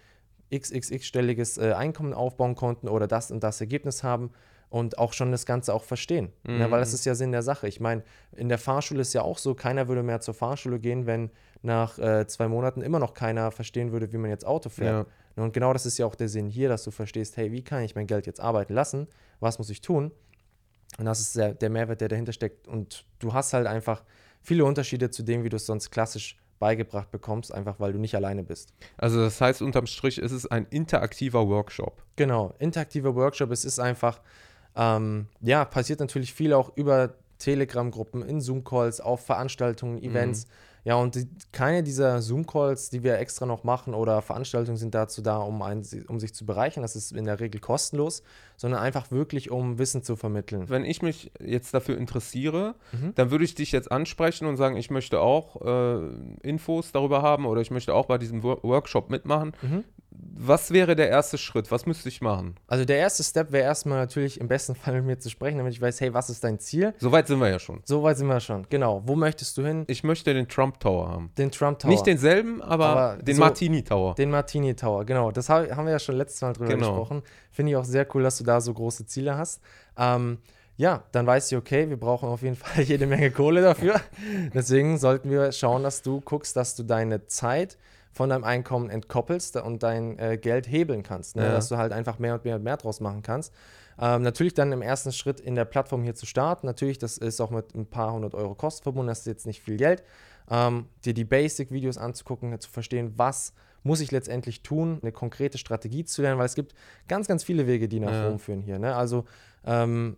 xxx-stelliges äh, Einkommen aufbauen konnten oder das und das Ergebnis haben und auch schon das Ganze auch verstehen. Ne,
Mhm.
Ja, weil das ist ja Sinn der Sache. Ich meine, in der Fahrschule ist ja auch so, keiner würde mehr zur Fahrschule gehen, wenn nach äh, zwei Monaten immer noch keiner verstehen würde, wie man jetzt Auto fährt.
Ja.
Und genau das ist ja auch der Sinn hier, dass du verstehst, hey, wie kann ich mein Geld jetzt arbeiten lassen? Was muss ich tun? Und das ist der, der Mehrwert, der dahinter steckt. Und du hast halt einfach viele Unterschiede zu dem, wie du es sonst klassisch beigebracht bekommst, einfach weil du nicht alleine bist.
Also das heißt, unterm Strich ist es ein interaktiver Workshop.
Genau, interaktiver Workshop. Es ist einfach, ähm, ja, passiert natürlich viel auch über Telegram-Gruppen, in Zoom-Calls, auf Veranstaltungen, Events. Ja, und die, keine dieser Zoom-Calls, die wir extra noch machen oder Veranstaltungen sind dazu da, um, ein, um sich zu bereichern. Das ist in der Regel kostenlos, sondern einfach wirklich, um Wissen zu vermitteln.
Wenn ich mich jetzt dafür interessiere,
Mhm.
dann würde ich dich jetzt ansprechen und sagen, ich möchte auch äh, Infos darüber haben oder ich möchte auch bei diesem Wor Workshop mitmachen.
Mhm.
Was wäre der erste Schritt? Was müsste ich machen?
Also der erste Step wäre erstmal natürlich im besten Fall mit mir zu sprechen, damit ich weiß, hey, was ist dein Ziel?
Soweit sind wir ja schon.
So weit sind wir schon. Genau. Wo möchtest du hin?
Ich möchte den Trump Tower haben.
Den Trump Tower.
Nicht denselben, aber,
Aber
den
so-
Martini Tower.
Den Martini Tower, genau. Das hab, haben wir ja schon letztes Mal drüber
Genau.
gesprochen. Finde ich auch sehr cool, dass du da so große Ziele hast. Ähm, ja, dann weiß ich, okay, wir brauchen auf jeden Fall jede Menge Kohle dafür. Deswegen sollten wir schauen, dass du guckst, dass du deine Zeit von deinem Einkommen entkoppelst und dein äh, Geld hebeln kannst. Ne?
Ja.
Dass du halt einfach mehr und mehr und mehr draus machen kannst. Ähm, natürlich dann im ersten Schritt in der Plattform hier zu starten. Natürlich, das ist auch mit ein paar hundert Euro Kosten verbunden, das ist jetzt nicht viel Geld. Ähm, dir die Basic-Videos anzugucken, zu verstehen, was muss ich letztendlich tun, eine konkrete Strategie zu lernen, weil es gibt ganz, ganz viele Wege, die nach
Ja.
Rom führen hier. Ne? Also ähm,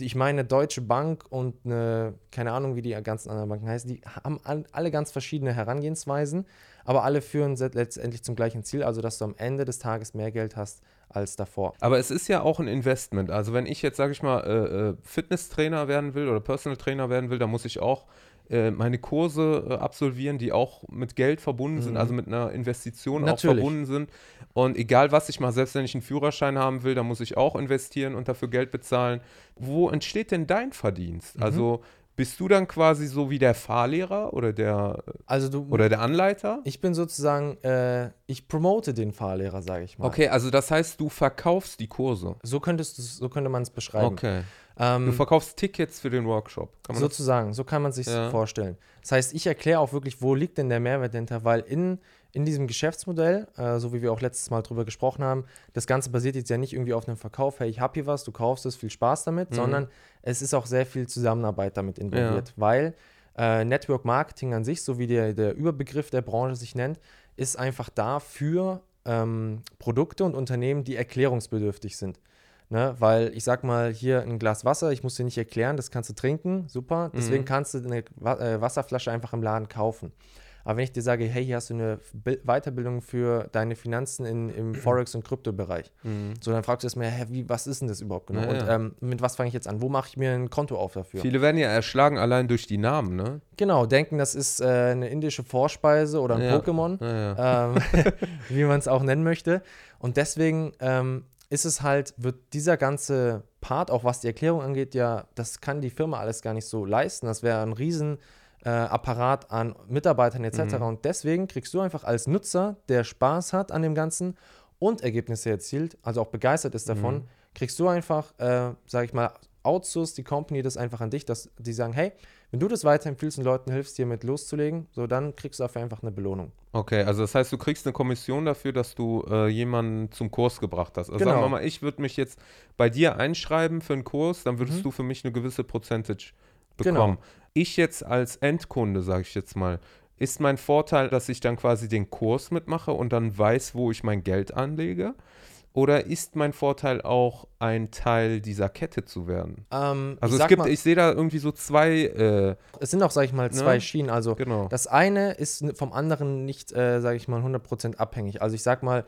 ich meine, Deutsche Bank und eine, keine Ahnung, wie die ganzen anderen Banken heißen, die haben alle ganz verschiedene Herangehensweisen, aber alle führen letztendlich zum gleichen Ziel, also dass du am Ende des Tages mehr Geld hast als davor.
Aber es ist ja auch ein Investment. Also wenn ich jetzt, sage ich mal, äh, äh, Fitnesstrainer werden will oder Personal Trainer werden will, dann muss ich auch äh, meine Kurse absolvieren, die auch mit Geld verbunden sind,
Mhm.
also mit einer Investition auch
Natürlich.
verbunden sind. Und egal was ich mache, selbst wenn ich einen Führerschein haben will, dann muss ich auch investieren und dafür Geld bezahlen. Wo entsteht denn dein Verdienst?
Mhm.
Also bist du dann quasi so wie der Fahrlehrer oder der
Also du,
oder der Anleiter?
ich bin sozusagen, äh, ich promote den Fahrlehrer, sage ich mal.
Okay, also das heißt, du verkaufst die Kurse.
So, könntest so könnte man es beschreiben.
Okay.
Ähm,
Du verkaufst Tickets für den Workshop. Man das
Sozusagen, so kann man sich
Ja.
vorstellen. Das heißt, ich erkläre auch wirklich, wo liegt denn der Mehrwert dahinter, weil in, in diesem Geschäftsmodell, äh, so wie wir auch letztes Mal drüber gesprochen haben, das Ganze basiert jetzt ja nicht irgendwie auf einem Verkauf, hey, ich habe hier was, du kaufst es, viel Spaß damit,
Mhm.
sondern es ist auch sehr viel Zusammenarbeit damit involviert, weil äh, Network Marketing an sich, so wie der, der Überbegriff der Branche sich nennt, ist einfach da für ähm, Produkte und Unternehmen, die erklärungsbedürftig sind. Ne? Weil ich sag mal, hier ein Glas Wasser, ich muss dir nicht erklären, das kannst du trinken, super. Deswegen
Mhm.
kannst du eine äh, Wasserflasche einfach im Laden kaufen. Aber wenn ich dir sage, hey, hier hast du eine Bil Weiterbildung für deine Finanzen in, im Forex- und Kryptobereich,
Mhm.
so dann fragst du erstmal, hä, wie, was ist denn das überhaupt genau?
Ja,
und
ja.
ähm, mit was fange ich jetzt an? Wo mache ich mir ein Konto auf dafür?
Viele werden ja erschlagen allein durch die Namen, ne?
Genau, denken, das ist äh, eine indische Vorspeise oder ein
Ja.
Pokémon ähm, wie man es auch nennen möchte. Und deswegen ähm, ist es halt, wird dieser ganze Part, auch was die Erklärung angeht, ja, das kann die Firma alles gar nicht so leisten. Das wäre ein riesen äh, Apparat an Mitarbeitern etc.
Mhm.
Und deswegen kriegst du einfach als Nutzer, der Spaß hat an dem Ganzen und Ergebnisse erzielt, also auch begeistert ist davon,
Mhm.
kriegst du einfach, äh, sag ich mal, outsource die Company das einfach an dich, dass die sagen, hey, wenn du das weiterempfiehlst und Leuten hilfst, hier mit loszulegen, so dann kriegst du dafür einfach eine Belohnung.
Okay, also das heißt, du kriegst eine Kommission dafür, dass du äh, jemanden zum Kurs gebracht hast. Also
Genau.
sagen wir mal, ich würde mich jetzt bei dir einschreiben für einen Kurs, dann würdest
Mhm.
du für mich eine gewisse Percentage
Genau.
Ich jetzt als Endkunde, sage ich jetzt mal, ist mein Vorteil, dass ich dann quasi den Kurs mitmache und dann weiß, wo ich mein Geld anlege? Oder ist mein Vorteil auch ein Teil dieser Kette zu werden?
Ähm,
Also es gibt,
mal,
ich sehe da irgendwie so zwei, äh,
es sind auch, sag ich mal, zwei
Ne?
Schienen. Also
genau.
das eine ist vom anderen nicht, äh, sage ich mal, 100% abhängig. Also ich sag mal,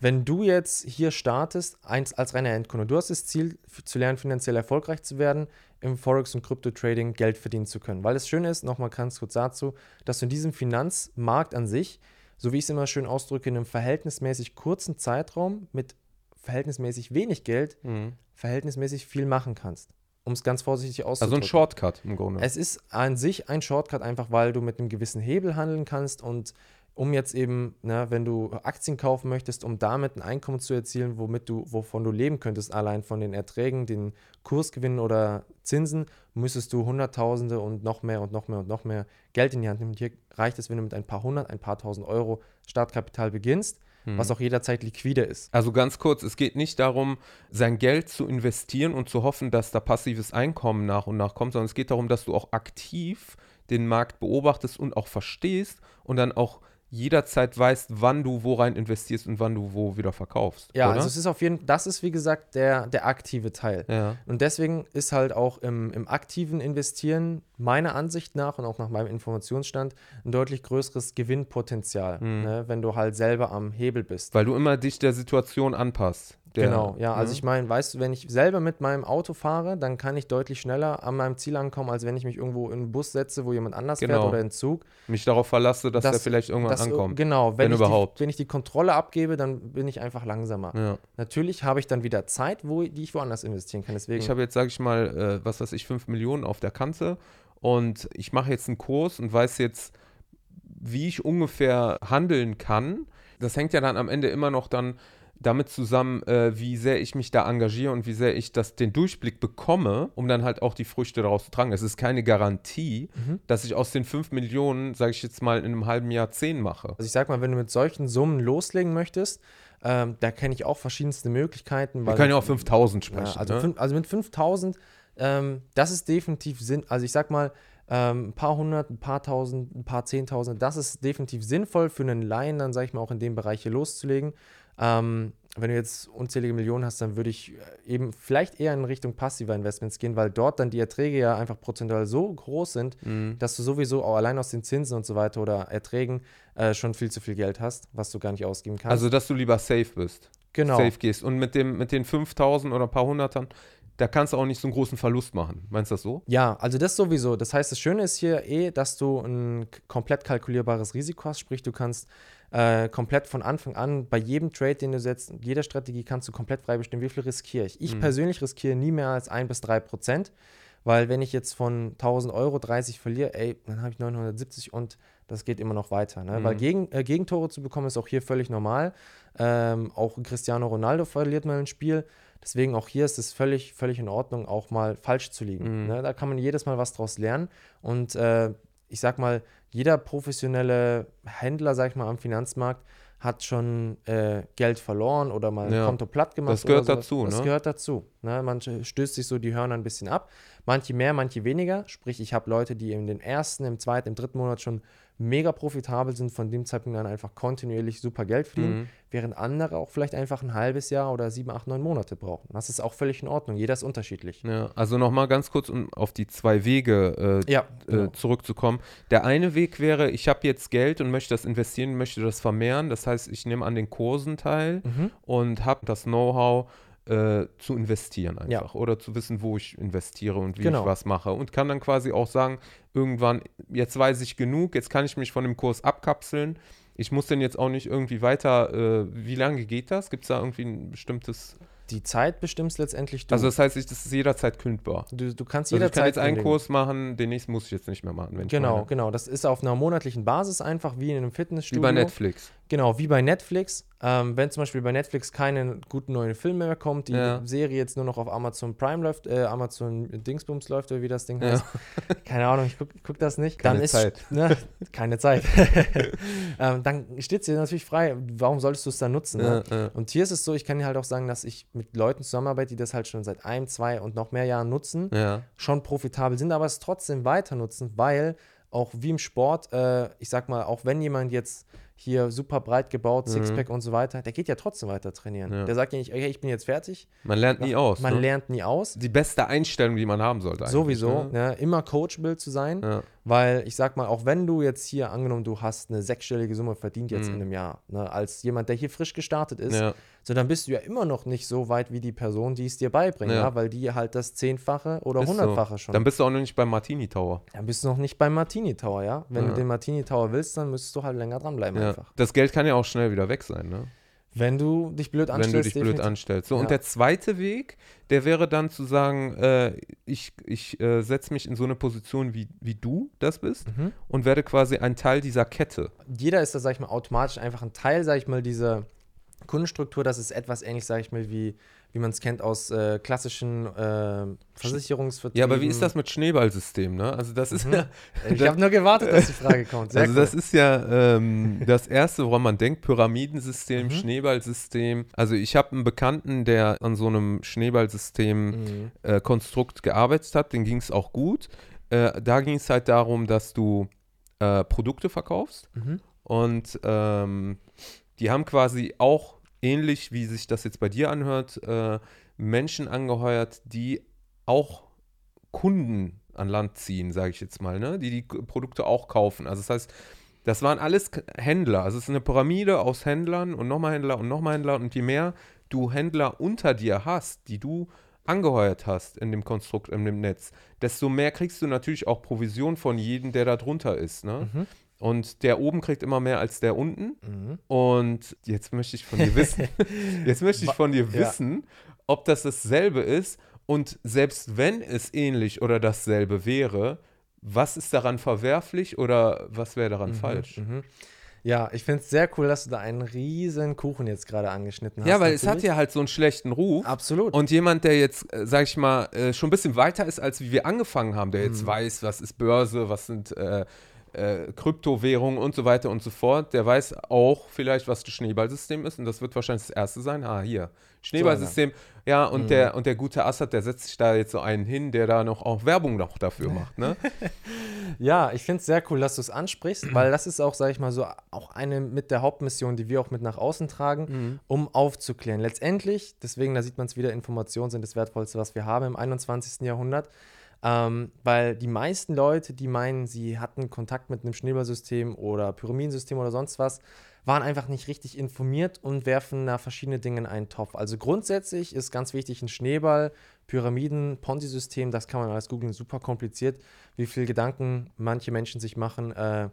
wenn du jetzt hier startest, eins als reiner Endkunde, du hast das Ziel zu lernen, finanziell erfolgreich zu werden, im Forex- und Krypto-Trading Geld verdienen zu können. Weil das Schöne ist, nochmal ganz kurz dazu, dass du in diesem Finanzmarkt an sich, so wie ich es immer schön ausdrücke, in einem verhältnismäßig kurzen Zeitraum mit verhältnismäßig wenig Geld
Mhm.
verhältnismäßig viel machen kannst. Um es ganz vorsichtig
Also
auszudrücken.
ein Shortcut im Grunde.
Es ist an sich ein Shortcut, einfach weil du mit einem gewissen Hebel handeln kannst und um jetzt eben, ne, wenn du Aktien kaufen möchtest, um damit ein Einkommen zu erzielen, womit du, wovon du leben könntest, allein von den Erträgen, den Kursgewinnen oder Zinsen, müsstest du Hunderttausende und noch mehr und noch mehr und noch mehr Geld in die Hand nehmen. Hier reicht es, wenn du mit ein paar hundert, ein paar tausend Euro Startkapital beginnst, hm. was auch jederzeit liquide ist.
Also ganz kurz, es geht nicht darum, sein Geld zu investieren und zu hoffen, dass da passives Einkommen nach und nach kommt, sondern es geht darum, dass du auch aktiv den Markt beobachtest und auch verstehst und dann auch jederzeit weißt, wann du wo rein investierst und wann du wo wieder verkaufst.
Ja, oder? also es ist auf jeden Fall, das ist wie gesagt der, der aktive Teil.
Ja.
Und deswegen ist halt auch im, im aktiven Investieren meiner Ansicht nach und auch nach meinem Informationsstand ein deutlich größeres Gewinnpotenzial, mhm. ne, wenn du halt selber am Hebel bist.
Weil du immer dich der Situation anpasst. Der,
genau, ja. Also mhm. ich meine, weißt du, wenn ich selber mit meinem Auto fahre, dann kann ich deutlich schneller an meinem Ziel ankommen, als wenn ich mich irgendwo in einen Bus setze, wo jemand anders genau. fährt oder in Zug.
Mich darauf verlasse, dass das, der vielleicht irgendwann das, ankommt.
Genau,
wenn, wenn überhaupt.
Die, wenn ich die Kontrolle abgebe, dann bin ich einfach langsamer.
Ja.
Natürlich habe ich dann wieder Zeit, wo, die ich woanders investieren kann. Deswegen
ich habe jetzt, sage ich mal, äh, was weiß ich, 5 Millionen auf der Kante und ich mache jetzt einen Kurs und weiß jetzt, wie ich ungefähr handeln kann. Das hängt ja dann am Ende immer noch dann damit zusammen, äh, wie sehr ich mich da engagiere und wie sehr ich das, den Durchblick bekomme, um dann halt auch die Früchte daraus zu tragen. Es ist keine Garantie, mhm. dass ich aus den 5 Millionen, sage ich jetzt mal, in einem halben Jahr 10 mache.
Also ich sag mal, wenn du mit solchen Summen loslegen möchtest, ähm, da kenne ich auch verschiedenste Möglichkeiten.
Wir können ja auch 5000 sprechen. Ja,
also,
ne?
also mit 5000, ähm, das ist definitiv Sinn. Also ich sag mal, ähm, ein paar hundert, ein paar tausend, ein paar zehntausend, das ist definitiv sinnvoll für einen Laien, dann sage ich mal auch in dem Bereich hier loszulegen. Ähm, wenn du jetzt unzählige Millionen hast, dann würde ich äh, eben vielleicht eher in Richtung passiver Investments gehen, weil dort dann die Erträge ja einfach prozentual so groß sind, mhm. dass du sowieso auch allein aus den Zinsen und so weiter oder Erträgen äh, schon viel zu viel Geld hast, was du gar nicht ausgeben kannst.
Also, dass du lieber safe bist.
Genau.
Safe gehst. Und mit, dem, mit den 5000 oder ein paar Hundertern, da kannst du auch nicht so einen großen Verlust machen. Meinst du das so?
Ja, also das sowieso. Das heißt, das Schöne ist hier eh, dass du ein komplett kalkulierbares Risiko hast, sprich, du kannst äh, komplett von Anfang an bei jedem Trade, den du setzt, jeder Strategie kannst du komplett frei bestimmen, wie viel riskiere ich. Ich mhm. persönlich riskiere nie mehr als 1 bis 3 Prozent, weil wenn ich jetzt von 1000 Euro 30 verliere, ey, dann habe ich 970 und das geht immer noch weiter. Ne? Mhm. Weil gegen, äh, Gegentore zu bekommen ist auch hier völlig normal. Ähm, auch Cristiano Ronaldo verliert mal ein Spiel. Deswegen auch hier ist es völlig, völlig in Ordnung, auch mal falsch zu liegen. Mhm. Ne? Da kann man jedes Mal was draus lernen. Und äh, ich sag mal, jeder professionelle Händler, sag ich mal, am Finanzmarkt hat schon äh, Geld verloren oder mal ja. Konto platt gemacht.
Das gehört dazu,
Das
ne?
gehört dazu. Ne? Manche stößt sich so die Hörner ein bisschen ab. Manche mehr, manche weniger. Sprich, ich habe Leute, die in den ersten, im zweiten, im dritten Monat schon mega profitabel sind, von dem Zeitpunkt an einfach kontinuierlich super Geld verdienen, mhm. während andere auch vielleicht einfach ein halbes Jahr oder sieben, acht, neun Monate brauchen. Das ist auch völlig in Ordnung. Jeder ist unterschiedlich.
Ja, also nochmal ganz kurz, um auf die zwei Wege äh,
ja,
äh, genau. äh, zurückzukommen. Der eine Weg wäre, ich habe jetzt Geld und möchte das investieren, möchte das vermehren. Das heißt, ich nehme an den Kursen teil mhm. und habe das Know-how, äh, zu investieren einfach ja. oder zu wissen, wo ich investiere und wie genau. ich was mache und kann dann quasi auch sagen, irgendwann, jetzt weiß ich genug, jetzt kann ich mich von dem Kurs abkapseln. Ich muss den jetzt auch nicht irgendwie weiter, äh, wie lange geht das? Gibt es da irgendwie ein bestimmtes
die Zeit bestimmst letztendlich
du. Also das heißt, das ist jederzeit kündbar.
Du, du kannst jederzeit.
Also ich kann jetzt einen Kurs machen, den nächsten muss ich jetzt nicht mehr machen.
genau, genau. Das ist auf einer monatlichen Basis einfach wie in einem Fitnessstudio.
Wie bei Netflix.
Genau, wie bei Netflix. Ähm, wenn zum Beispiel bei Netflix keine guten neuen Filme mehr kommt, die ja. Serie jetzt nur noch auf Amazon Prime läuft, äh, Amazon Dingsbums läuft oder wie das Ding heißt. Ja. Keine Ahnung, ich gucke guck das nicht.
Keine
dann
Zeit.
Ist, ne, keine Zeit. ähm, dann steht es dir natürlich frei, warum solltest du es dann nutzen? Ne? Ja, und hier ist es so, ich kann dir halt auch sagen, dass ich mit Leuten zusammenarbeite, die das halt schon seit ein, zwei und noch mehr Jahren nutzen, schon profitabel sind, aber es trotzdem weiter nutzen, weil auch wie im Sport, äh, ich sag mal, auch wenn jemand jetzt hier super breit gebaut, mhm. Sixpack und so weiter, der geht ja trotzdem weiter trainieren. Ja. Der sagt ja nicht, okay, ich bin jetzt fertig.
Man lernt nie aus.
Man
ne?
lernt nie aus.
Die beste Einstellung, die man haben sollte.
Sowieso, ne? Ja, immer coachable zu sein,
ja.
weil ich sag mal, auch wenn du jetzt hier angenommen, du hast eine sechsstellige Summe verdient jetzt mhm. in einem Jahr, ne, als jemand, der hier frisch gestartet ist, so dann bist du ja immer noch nicht so weit wie die Person, die es dir beibringt, ja. weil die halt das zehnfache oder hundertfache so. schon.
Dann bist du auch noch nicht beim Martini Tower.
Dann bist du noch nicht beim Martini Tower, ja. Wenn du den Martini Tower willst, dann müsstest du halt länger dranbleiben einfach.
Das Geld kann ja auch schnell wieder weg sein, ne?
Wenn du dich blöd anstellst.
Wenn du dich blöd anstellst. So,
Ja.
und der zweite Weg, der wäre dann zu sagen, äh, ich, ich äh, setze mich in so eine Position, wie, wie du das bist
Mhm.
und werde quasi ein Teil dieser Kette.
Jeder ist da, sag ich mal, automatisch einfach ein Teil, sag ich mal, dieser Kundenstruktur. Das ist etwas ähnlich, sag ich mal, wie, wie man es kennt aus äh, klassischen äh, Versicherungsverträgen.
Ja, aber wie ist das mit Schneeballsystem, ne? Also das ist
Mhm.
ja,
Ich habe nur gewartet, dass die Frage kommt. Sehr
also das ist ja ähm, das Erste, woran man denkt, Pyramidensystem,
Mhm.
Schneeballsystem. Also ich habe einen Bekannten, der an so einem Schneeballsystem
Mhm.
äh, Konstrukt gearbeitet hat, den ging es auch gut. Äh, da ging es halt darum, dass du äh, Produkte verkaufst
Mhm.
und ähm, die haben quasi auch ähnlich, wie sich das jetzt bei dir anhört, äh, Menschen angeheuert, die auch Kunden an Land ziehen, sage ich jetzt mal, ne? die die Produkte auch kaufen. Also das heißt, das waren alles Händler. Also es ist eine Pyramide aus Händlern und nochmal Händler und nochmal Händler. Und je mehr du Händler unter dir hast, die du angeheuert hast in dem Konstrukt, in dem Netz, desto mehr kriegst du natürlich auch Provision von jedem, der da drunter ist. Ne?
Mhm.
Und der oben kriegt immer mehr als der unten.
Mhm.
Und jetzt möchte ich von dir wissen, jetzt möchte ich von dir
ja.
wissen, ob das dasselbe ist. Und selbst wenn es ähnlich oder dasselbe wäre, was ist daran verwerflich oder was wäre daran falsch?
Mhm. Ja, ich finde es sehr cool, dass du da einen riesen Kuchen jetzt gerade angeschnitten hast.
Ja, weil es hat
natürlich.
ja halt so einen schlechten Ruf.
Absolut.
Und jemand, der jetzt, äh, sag ich mal, äh, schon ein bisschen weiter ist, als wie wir angefangen haben, der
Mhm.
jetzt weiß, was ist Börse, was sind äh, äh, Kryptowährungen und so weiter und so fort, der weiß auch vielleicht, was das Schneeballsystem ist. Und das wird wahrscheinlich das erste sein. Ah, hier. Schneeballsystem. ja, und,
Mhm.
der, und der gute Assad, der setzt sich da jetzt so einen hin, der da noch auch Werbung noch dafür macht. Ne?
Ja, ich finde es sehr cool, dass du es ansprichst, weil das ist auch, sage ich mal so, auch eine mit der Hauptmission, die wir auch mit nach außen tragen,
Mhm.
um aufzuklären. Letztendlich, deswegen, da sieht man es wieder, Informationen sind das Wertvollste, was wir haben im 21. Jahrhundert. Ähm, weil die meisten Leute, die meinen, sie hatten Kontakt mit einem Schneeballsystem oder Pyramidensystem oder sonst was, waren einfach nicht richtig informiert und werfen da verschiedene Dinge in einen Topf. Also grundsätzlich ist ganz wichtig ein Schneeball, Pyramiden, Ponzi-System, das kann man alles googeln, super kompliziert, wie viel Gedanken manche Menschen sich machen, äh,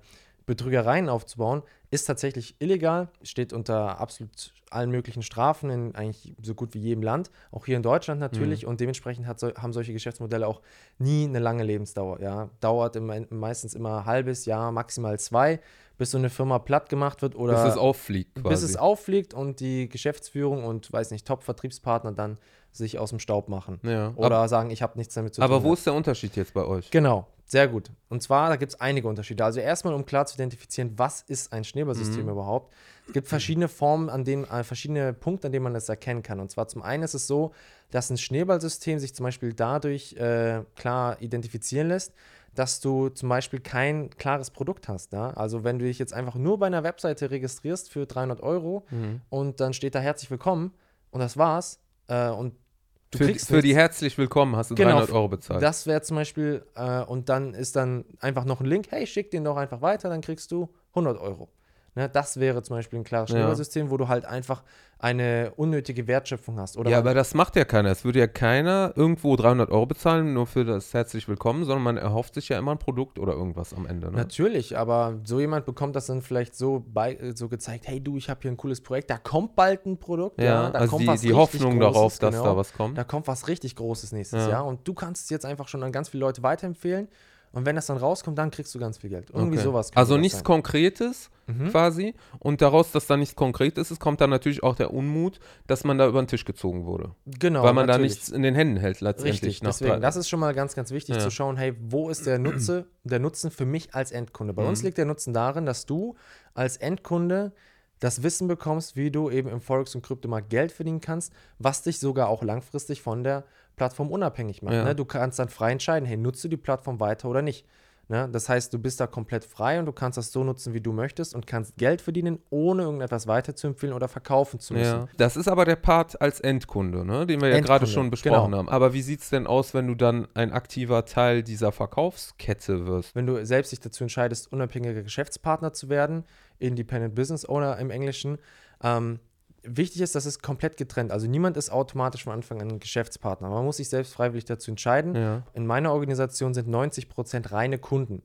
Betrügereien aufzubauen, ist tatsächlich illegal, steht unter absolut allen möglichen Strafen in eigentlich so gut wie jedem Land, auch hier in Deutschland natürlich und dementsprechend hat haben solche Geschäftsmodelle auch nie eine lange Lebensdauer. Ja, dauert immer, meistens immer ein halbes Jahr, maximal zwei, bis so eine Firma platt gemacht wird oder
Bis es auffliegt quasi.
bis es auffliegt und die Geschäftsführung und weiß nicht Top-Vertriebspartner dann sich aus dem Staub machen
ja.
oder sagen, ich habe nichts damit zu
aber
tun.
wo ist der Unterschied jetzt bei euch?
Genau, sehr gut. Und zwar, da gibt es einige Unterschiede. Also erstmal, um klar zu identifizieren, was ist ein Schneeballsystem
Mhm.
überhaupt. Es gibt verschiedene Formen, an denen, äh, verschiedene Punkte, an denen man das erkennen kann. Und zwar zum einen ist es so, dass ein Schneeballsystem sich zum Beispiel dadurch äh, klar identifizieren lässt, dass du zum Beispiel kein klares Produkt hast. Ja? Also wenn du dich jetzt einfach nur bei einer Webseite registrierst für 300 Euro
Mhm.
und dann steht da herzlich willkommen und das war's äh, und du
Für,
kriegst
für die herzlich willkommen hast du
Genau,
300 Euro bezahlt.
Das wäre zum Beispiel, äh, und dann ist dann einfach noch ein Link, hey, schick den doch einfach weiter, dann kriegst du 100 Euro. Ne, das wäre zum Beispiel ein klares
Ja.
Schneeballsystem, wo du halt einfach eine unnötige Wertschöpfung hast. Oder
ja, aber das macht ja keiner. Es würde ja keiner irgendwo 300 Euro bezahlen, nur für das herzlich willkommen, sondern man erhofft sich ja immer ein Produkt oder irgendwas am Ende. Ne?
Natürlich, aber so jemand bekommt das dann vielleicht so, bei, so gezeigt, hey du, ich habe hier ein cooles Projekt, da kommt bald ein Produkt, ja,
Ja,
da
also
kommt
die,
was
die Hoffnung
Großes,
darauf, dass
genau.
da was kommt.
Da kommt was richtig Großes nächstes
Ja.
Jahr und du kannst es jetzt einfach schon an ganz viele Leute weiterempfehlen und wenn das dann rauskommt, dann kriegst du ganz viel Geld. Irgendwie
Okay.
sowas.
Also nichts
sein.
Konkretes
Mhm.
quasi. Und daraus, dass da nichts Konkretes ist, kommt dann natürlich auch der Unmut, dass man da über den Tisch gezogen wurde.
Genau,
weil man da
natürlich.
nichts in den Händen hält letztendlich.
Richtig, deswegen,
drei-
das ist schon mal ganz, ganz wichtig
Ja.
zu schauen, hey, wo ist der Nutze, der Nutzen für mich als Endkunde? Bei uns
Mhm.
liegt der Nutzen darin, dass du als Endkunde das Wissen bekommst, wie du eben im Forex- und Kryptomarkt Geld verdienen kannst, was dich sogar auch langfristig von der Plattform unabhängig macht.
Ja.
Ne? Du kannst dann frei entscheiden, hey, nutzt du die Plattform weiter oder nicht. Ne? Das heißt, du bist da komplett frei und du kannst das so nutzen, wie du möchtest und kannst Geld verdienen, ohne irgendetwas weiterzuempfehlen oder verkaufen zu müssen.
Ja. Das ist aber der Part als Endkunde, ne? den wir ja gerade schon besprochen
genau.
haben. Aber wie sieht es denn aus, wenn du dann ein aktiver Teil dieser Verkaufskette wirst?
wenn du selbst dich dazu entscheidest, unabhängiger Geschäftspartner zu werden, Independent Business Owner im Englischen, ähm, wichtig ist, dass es komplett getrennt. Also niemand ist automatisch von Anfang an ein Geschäftspartner. Man muss sich selbst freiwillig dazu entscheiden.
Ja.
In meiner Organisation sind 90% reine Kunden.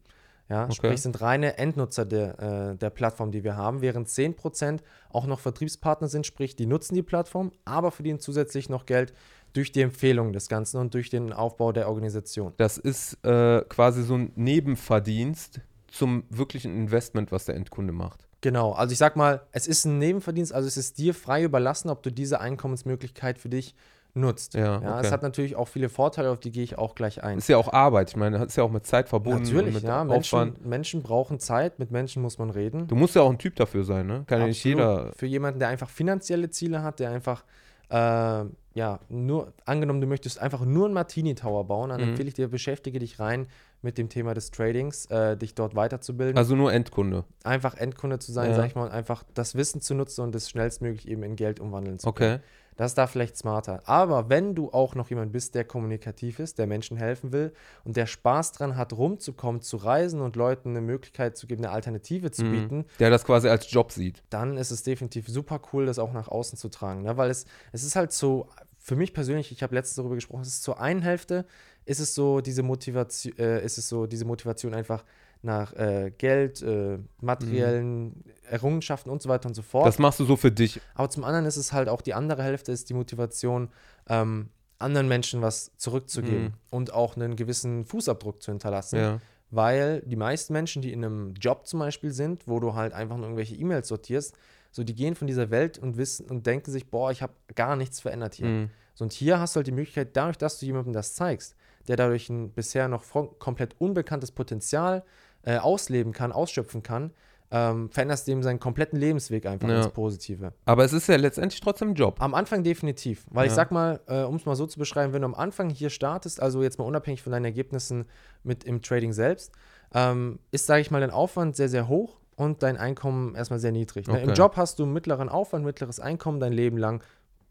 Ja,
Okay.
sprich, sind reine Endnutzer der, äh, der Plattform, die wir haben, während 10% auch noch Vertriebspartner sind, sprich, die nutzen die Plattform, aber verdienen zusätzlich noch Geld durch die Empfehlung des Ganzen und durch den Aufbau der Organisation.
Das ist äh, quasi so ein Nebenverdienst zum wirklichen Investment, was der Endkunde macht.
Genau, also ich sag mal, es ist ein Nebenverdienst, also es ist dir frei überlassen, ob du diese Einkommensmöglichkeit für dich nutzt.
Ja,
ja
okay.
Es hat natürlich auch viele Vorteile, auf die gehe ich auch gleich ein.
Ist ja auch Arbeit. Ich meine, das ist ja auch mit Zeit verbunden. und
Natürlich,
mit
ja. Menschen, Menschen brauchen Zeit, mit Menschen muss man reden.
Du musst ja auch ein Typ dafür sein, ne? Kann ja nicht
Absolut.
jeder.
Für jemanden, der einfach finanzielle Ziele hat, der einfach, äh, ja, nur, angenommen, du möchtest einfach nur einen Martini Tower bauen, dann
Mhm.
empfehle ich dir, beschäftige dich rein mit dem Thema des Tradings, äh, dich dort weiterzubilden.
Also nur Endkunde.
einfach Endkunde zu sein,
Ja.
sag ich mal, und einfach das Wissen zu nutzen und das schnellstmöglich eben in Geld umwandeln zu können.
Okay.
Das ist da vielleicht smarter. Aber wenn du auch noch jemand bist, der kommunikativ ist, der Menschen helfen will und der Spaß dran hat, rumzukommen, zu reisen und Leuten eine Möglichkeit zu geben, eine Alternative zu
Mhm.
bieten,
Der das quasi als Job sieht.
dann ist es definitiv super cool, das auch nach außen zu tragen. Ne? Weil es, es ist halt so, für mich persönlich, ich habe letztens darüber gesprochen, es ist zur einen Hälfte, ist es so diese Motivation, äh, ist es so diese Motivation einfach nach äh, Geld, äh, materiellen Errungenschaften und so weiter und so fort.
Das machst du so für dich.
Aber zum anderen ist es halt auch die andere Hälfte, ist die Motivation, ähm, anderen Menschen was zurückzugeben
Mhm.
und auch einen gewissen Fußabdruck zu hinterlassen.
Ja.
Weil die meisten Menschen, die in einem Job zum Beispiel sind, wo du halt einfach nur irgendwelche E-Mails sortierst, so die gehen von dieser Welt und wissen und denken sich, boah, ich habe gar nichts verändert hier.
Mhm.
So, und hier hast du halt die Möglichkeit, dadurch, dass du jemandem das zeigst, der dadurch ein bisher noch komplett unbekanntes Potenzial äh, ausleben kann, ausschöpfen kann, ähm, veränderst du ihm seinen kompletten Lebensweg einfach
Ja.
ins Positive.
Aber es ist ja letztendlich trotzdem ein Job.
Am Anfang definitiv. Weil ich
Ja.
sag mal, äh, um es mal so zu beschreiben, wenn du am Anfang hier startest, also jetzt mal unabhängig von deinen Ergebnissen mit im Trading selbst, ähm, ist, sage ich mal, dein Aufwand sehr, sehr hoch und dein Einkommen erstmal sehr niedrig. Ne? Im
Okay.
Job hast du mittleren Aufwand, mittleres Einkommen dein Leben lang,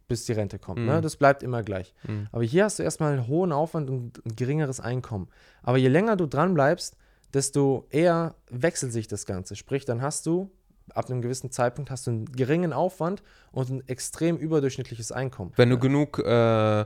bis die Rente kommt. Ne?
Mhm.
Das bleibt immer gleich.
Mhm.
Aber hier hast du erstmal einen hohen Aufwand und ein geringeres Einkommen. Aber je länger du dran bleibst, desto eher wechselt sich das Ganze. Sprich, dann hast du ab einem gewissen Zeitpunkt hast du einen geringen Aufwand und ein extrem überdurchschnittliches Einkommen.
Wenn du genug äh,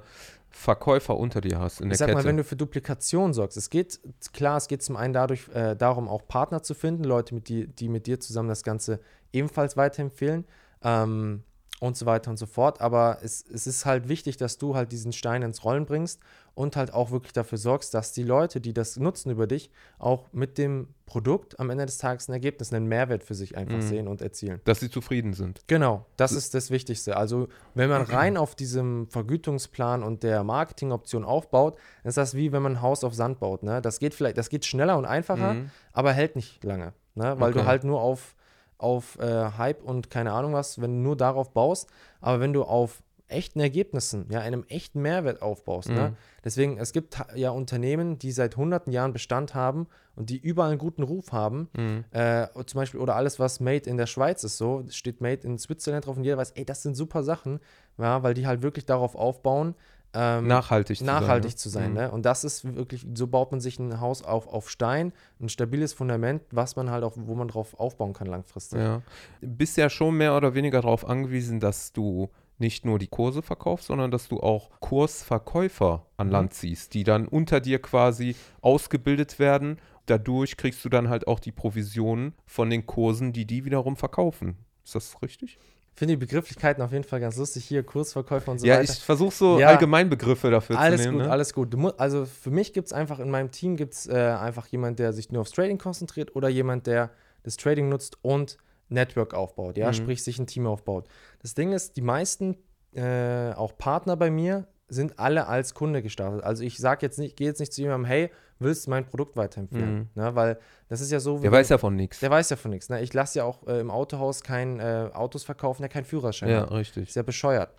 Verkäufer unter dir hast in der
Ich sag
Kette.
mal, wenn du für Duplikation sorgst, es geht, klar, es geht zum einen dadurch äh, darum, auch Partner zu finden, Leute, mit die, die mit dir zusammen das Ganze ebenfalls weiterempfehlen ähm, und so weiter und so fort. Aber es, es ist halt wichtig, dass du halt diesen Stein ins Rollen bringst und halt auch wirklich dafür sorgst, dass die Leute, die das nutzen über dich, auch mit dem Produkt am Ende des Tages ein Ergebnis, einen Mehrwert für sich einfach
Mhm.
sehen und erzielen.
dass sie zufrieden sind.
Genau, das ist das Wichtigste. Also, wenn man rein auf diesem Vergütungsplan und der Marketingoption aufbaut, ist das wie wenn man ein Haus auf Sand baut. Ne? Das geht vielleicht, das geht schneller und einfacher,
Mhm.
aber hält nicht lange. Ne? Weil
Okay.
du halt nur auf, auf äh, Hype und keine Ahnung was, wenn du nur darauf baust, aber wenn du auf echten Ergebnissen, ja, einem echten Mehrwert aufbaust. Ne?
Mhm.
Deswegen, es gibt ja Unternehmen, die seit hunderten Jahren Bestand haben und die überall einen guten Ruf haben.
Mhm.
Äh, zum Beispiel, oder alles, was Made in der Schweiz ist, so, steht Made in Switzerland drauf und jeder weiß, ey, das sind super Sachen, ja, weil die halt wirklich darauf aufbauen, ähm,
Nachhaltig zu
nachhaltig
sein.
zu sein.
Mhm.
Ne? Und das ist wirklich, so baut man sich ein Haus auf, auf Stein, ein stabiles Fundament, was man halt auch, wo man drauf aufbauen kann langfristig.
Ja. Bist ja schon mehr oder weniger darauf angewiesen, dass du nicht nur die Kurse verkaufst, sondern dass du auch Kursverkäufer an
Mhm.
Land ziehst, die dann unter dir quasi ausgebildet werden. Dadurch kriegst du dann halt auch die Provisionen von den Kursen, die die wiederum verkaufen. Ist das richtig?
Ich finde die Begrifflichkeiten auf jeden Fall ganz lustig. Hier Kursverkäufer und so
ja,
weiter.
ich versuche so
Ja.
Allgemeinbegriffe dafür
Alles
zu nehmen.
gut,
ne?
alles gut. Also für mich gibt es einfach, in meinem Team gibt es äh, einfach jemand, der sich nur aufs Trading konzentriert oder jemand, der das Trading nutzt und Network aufbaut, ja,
Mhm.
sprich sich ein Team aufbaut. Das Ding ist, die meisten äh, auch Partner bei mir sind alle als Kunde gestartet. Also ich sage jetzt nicht, gehe jetzt nicht zu jemandem, hey, willst du mein Produkt weiterempfehlen?
Mhm.
Ne, weil das ist ja so, wie
Der weiß ja von nichts.
der weiß ja von nichts. Ne? Ich lasse ja auch äh, im Autohaus kein äh, Autos verkaufen, der keinen Führerschein
Ja,
hat.
richtig.
Ist ja bescheuert.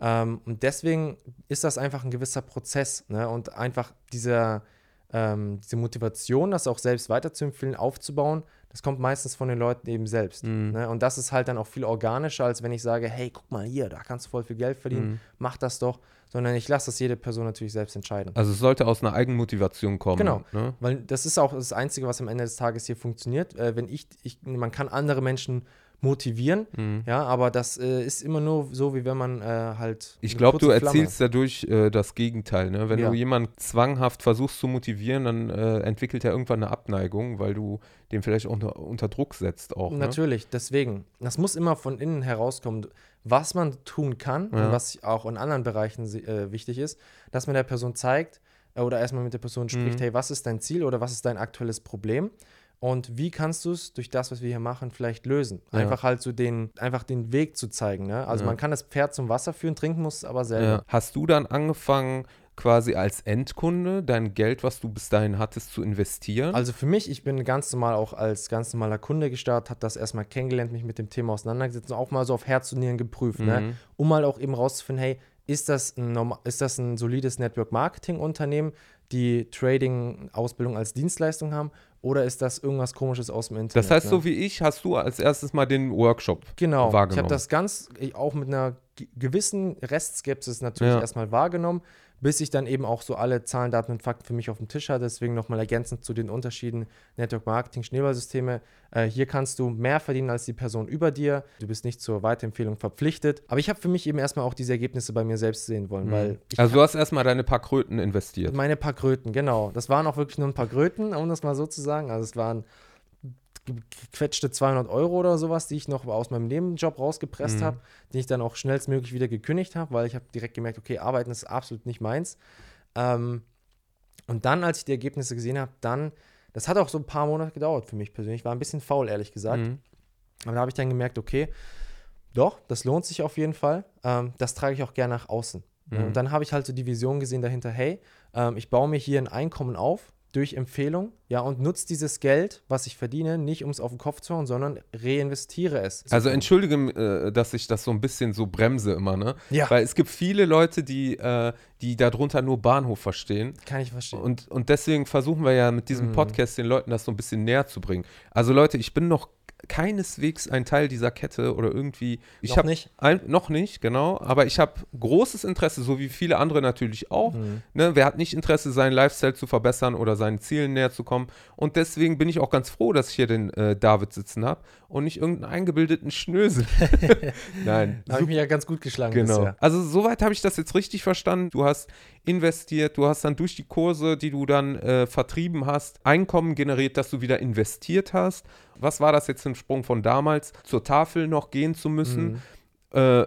Ähm, und deswegen ist das einfach ein gewisser Prozess. Ne? Und einfach dieser, ähm, diese Motivation, das auch selbst weiterzuempfehlen, aufzubauen, das kommt meistens von den Leuten eben selbst.
Mhm.
Ne? Und das ist halt dann auch viel organischer, als wenn ich sage, hey, guck mal hier, da kannst du voll viel Geld verdienen,
Mhm.
mach das doch. Sondern ich lasse das jede Person natürlich selbst entscheiden.
Also es sollte aus einer Eigenmotivation kommen.
Genau.
Ne?
Weil das ist auch das Einzige, was am Ende des Tages hier funktioniert. Äh, wenn ich, ich, man kann andere Menschen motivieren.
Mhm.
Ja, aber das äh, ist immer nur so, wie wenn man äh, halt.
Ich glaube, du
kurze Flamme-
dadurch äh, das Gegenteil. Ne? Wenn
Ja.
du jemanden zwanghaft versuchst zu motivieren, dann äh, entwickelt er irgendwann eine Abneigung, weil du den vielleicht unter, unter Druck setzt auch. Ne?
Natürlich, deswegen. Das muss immer von innen herauskommen, was man tun kann
Ja.
und was auch in anderen Bereichen äh, wichtig ist, dass man der Person zeigt äh, oder erstmal mit der Person spricht,
Mhm.
hey, was ist dein Ziel oder was ist dein aktuelles Problem? Und wie kannst du es durch das, was wir hier machen, vielleicht lösen?
Ja.
Einfach halt so den, einfach den Weg zu zeigen. Ne? Also
Ja.
man kann das Pferd zum Wasser führen, trinken muss es aber selber.
Ja. Hast du dann angefangen, quasi als Endkunde dein Geld, was du bis dahin hattest, zu investieren?
Also für mich, ich bin ganz normal auch als ganz normaler Kunde gestartet, habe das erstmal kennengelernt, mich mit dem Thema auseinandergesetzt und auch mal so auf Herz und Nieren geprüft, ne?
Mhm.
um mal auch eben rauszufinden, hey, ist das ein, ist das ein solides Network-Marketing-Unternehmen, die Trading-Ausbildung als Dienstleistung haben oder ist das irgendwas komisches aus dem Internet?
das heißt,
ne?
so wie ich, hast du als erstes mal den Workshop
Genau, ich
wahrgenommen.
habe das ganz ich- auch mit einer ge- gewissen Restskepsis natürlich
Ja.
erstmal wahrgenommen, bis ich dann eben auch so alle Zahlen, Daten und Fakten für mich auf dem Tisch hatte. Deswegen nochmal ergänzend zu den Unterschieden Network Marketing, Schneeballsysteme. Äh, hier kannst du mehr verdienen als die Person über dir. Du bist nicht zur Weiterempfehlung verpflichtet. Aber ich habe für mich eben erstmal auch diese Ergebnisse bei mir selbst sehen wollen, weil ich
also du hast erstmal deine paar Kröten investiert.
meine paar Kröten, genau. Das waren auch wirklich nur ein paar Kröten, um das mal so zu sagen. Also es waren gequetschte 200 Euro oder sowas, die ich noch aus meinem Nebenjob rausgepresst
Mhm.
habe, die ich dann auch schnellstmöglich wieder gekündigt habe, weil ich habe direkt gemerkt, okay, arbeiten ist absolut nicht meins. Ähm, und dann, als ich die Ergebnisse gesehen habe, dann, das hat auch so ein paar Monate gedauert für mich persönlich, war ein bisschen faul, ehrlich gesagt.
Mhm.
Aber da habe ich dann gemerkt, okay, doch, das lohnt sich auf jeden Fall. Ähm, das trage ich auch gerne nach außen.
Mhm.
Und dann habe ich halt so die Vision gesehen dahinter, hey, ähm, ich baue mir hier ein Einkommen auf durch Empfehlung, ja, und nutze dieses Geld, was ich verdiene, nicht um es auf den Kopf zu hauen, sondern reinvestiere es.
Also entschuldige, äh, dass ich das so ein bisschen so bremse immer, ne?
Ja.
Weil es gibt viele Leute, die, äh, die darunter nur Bahnhof verstehen.
Kann ich verstehen.
Und, und deswegen versuchen wir ja mit diesem
Mhm.
Podcast den Leuten das so ein bisschen näher zu bringen. Also Leute, ich bin noch keineswegs ein Teil dieser Kette oder irgendwie. Ich
Noch
habe
nicht?
Ein, noch nicht, genau. Aber ich habe großes Interesse, so wie viele andere natürlich auch.
Mhm.
Ne? Wer hat nicht Interesse, seinen Lifestyle zu verbessern oder seinen Zielen näher zu kommen? Und deswegen bin ich auch ganz froh, dass ich hier den äh, David sitzen habe und nicht irgendeinen eingebildeten Schnösel. Nein.
Da habe ich mich ja ganz gut geschlagen
Genau.
bisher.
Also soweit habe ich das jetzt richtig verstanden. Du hast investiert, du hast dann durch die Kurse, die du dann äh, vertrieben hast, Einkommen generiert, dass du wieder investiert hast. Was war das jetzt für ein Sprung von damals, zur Tafel noch gehen zu müssen?
Mhm.
Äh,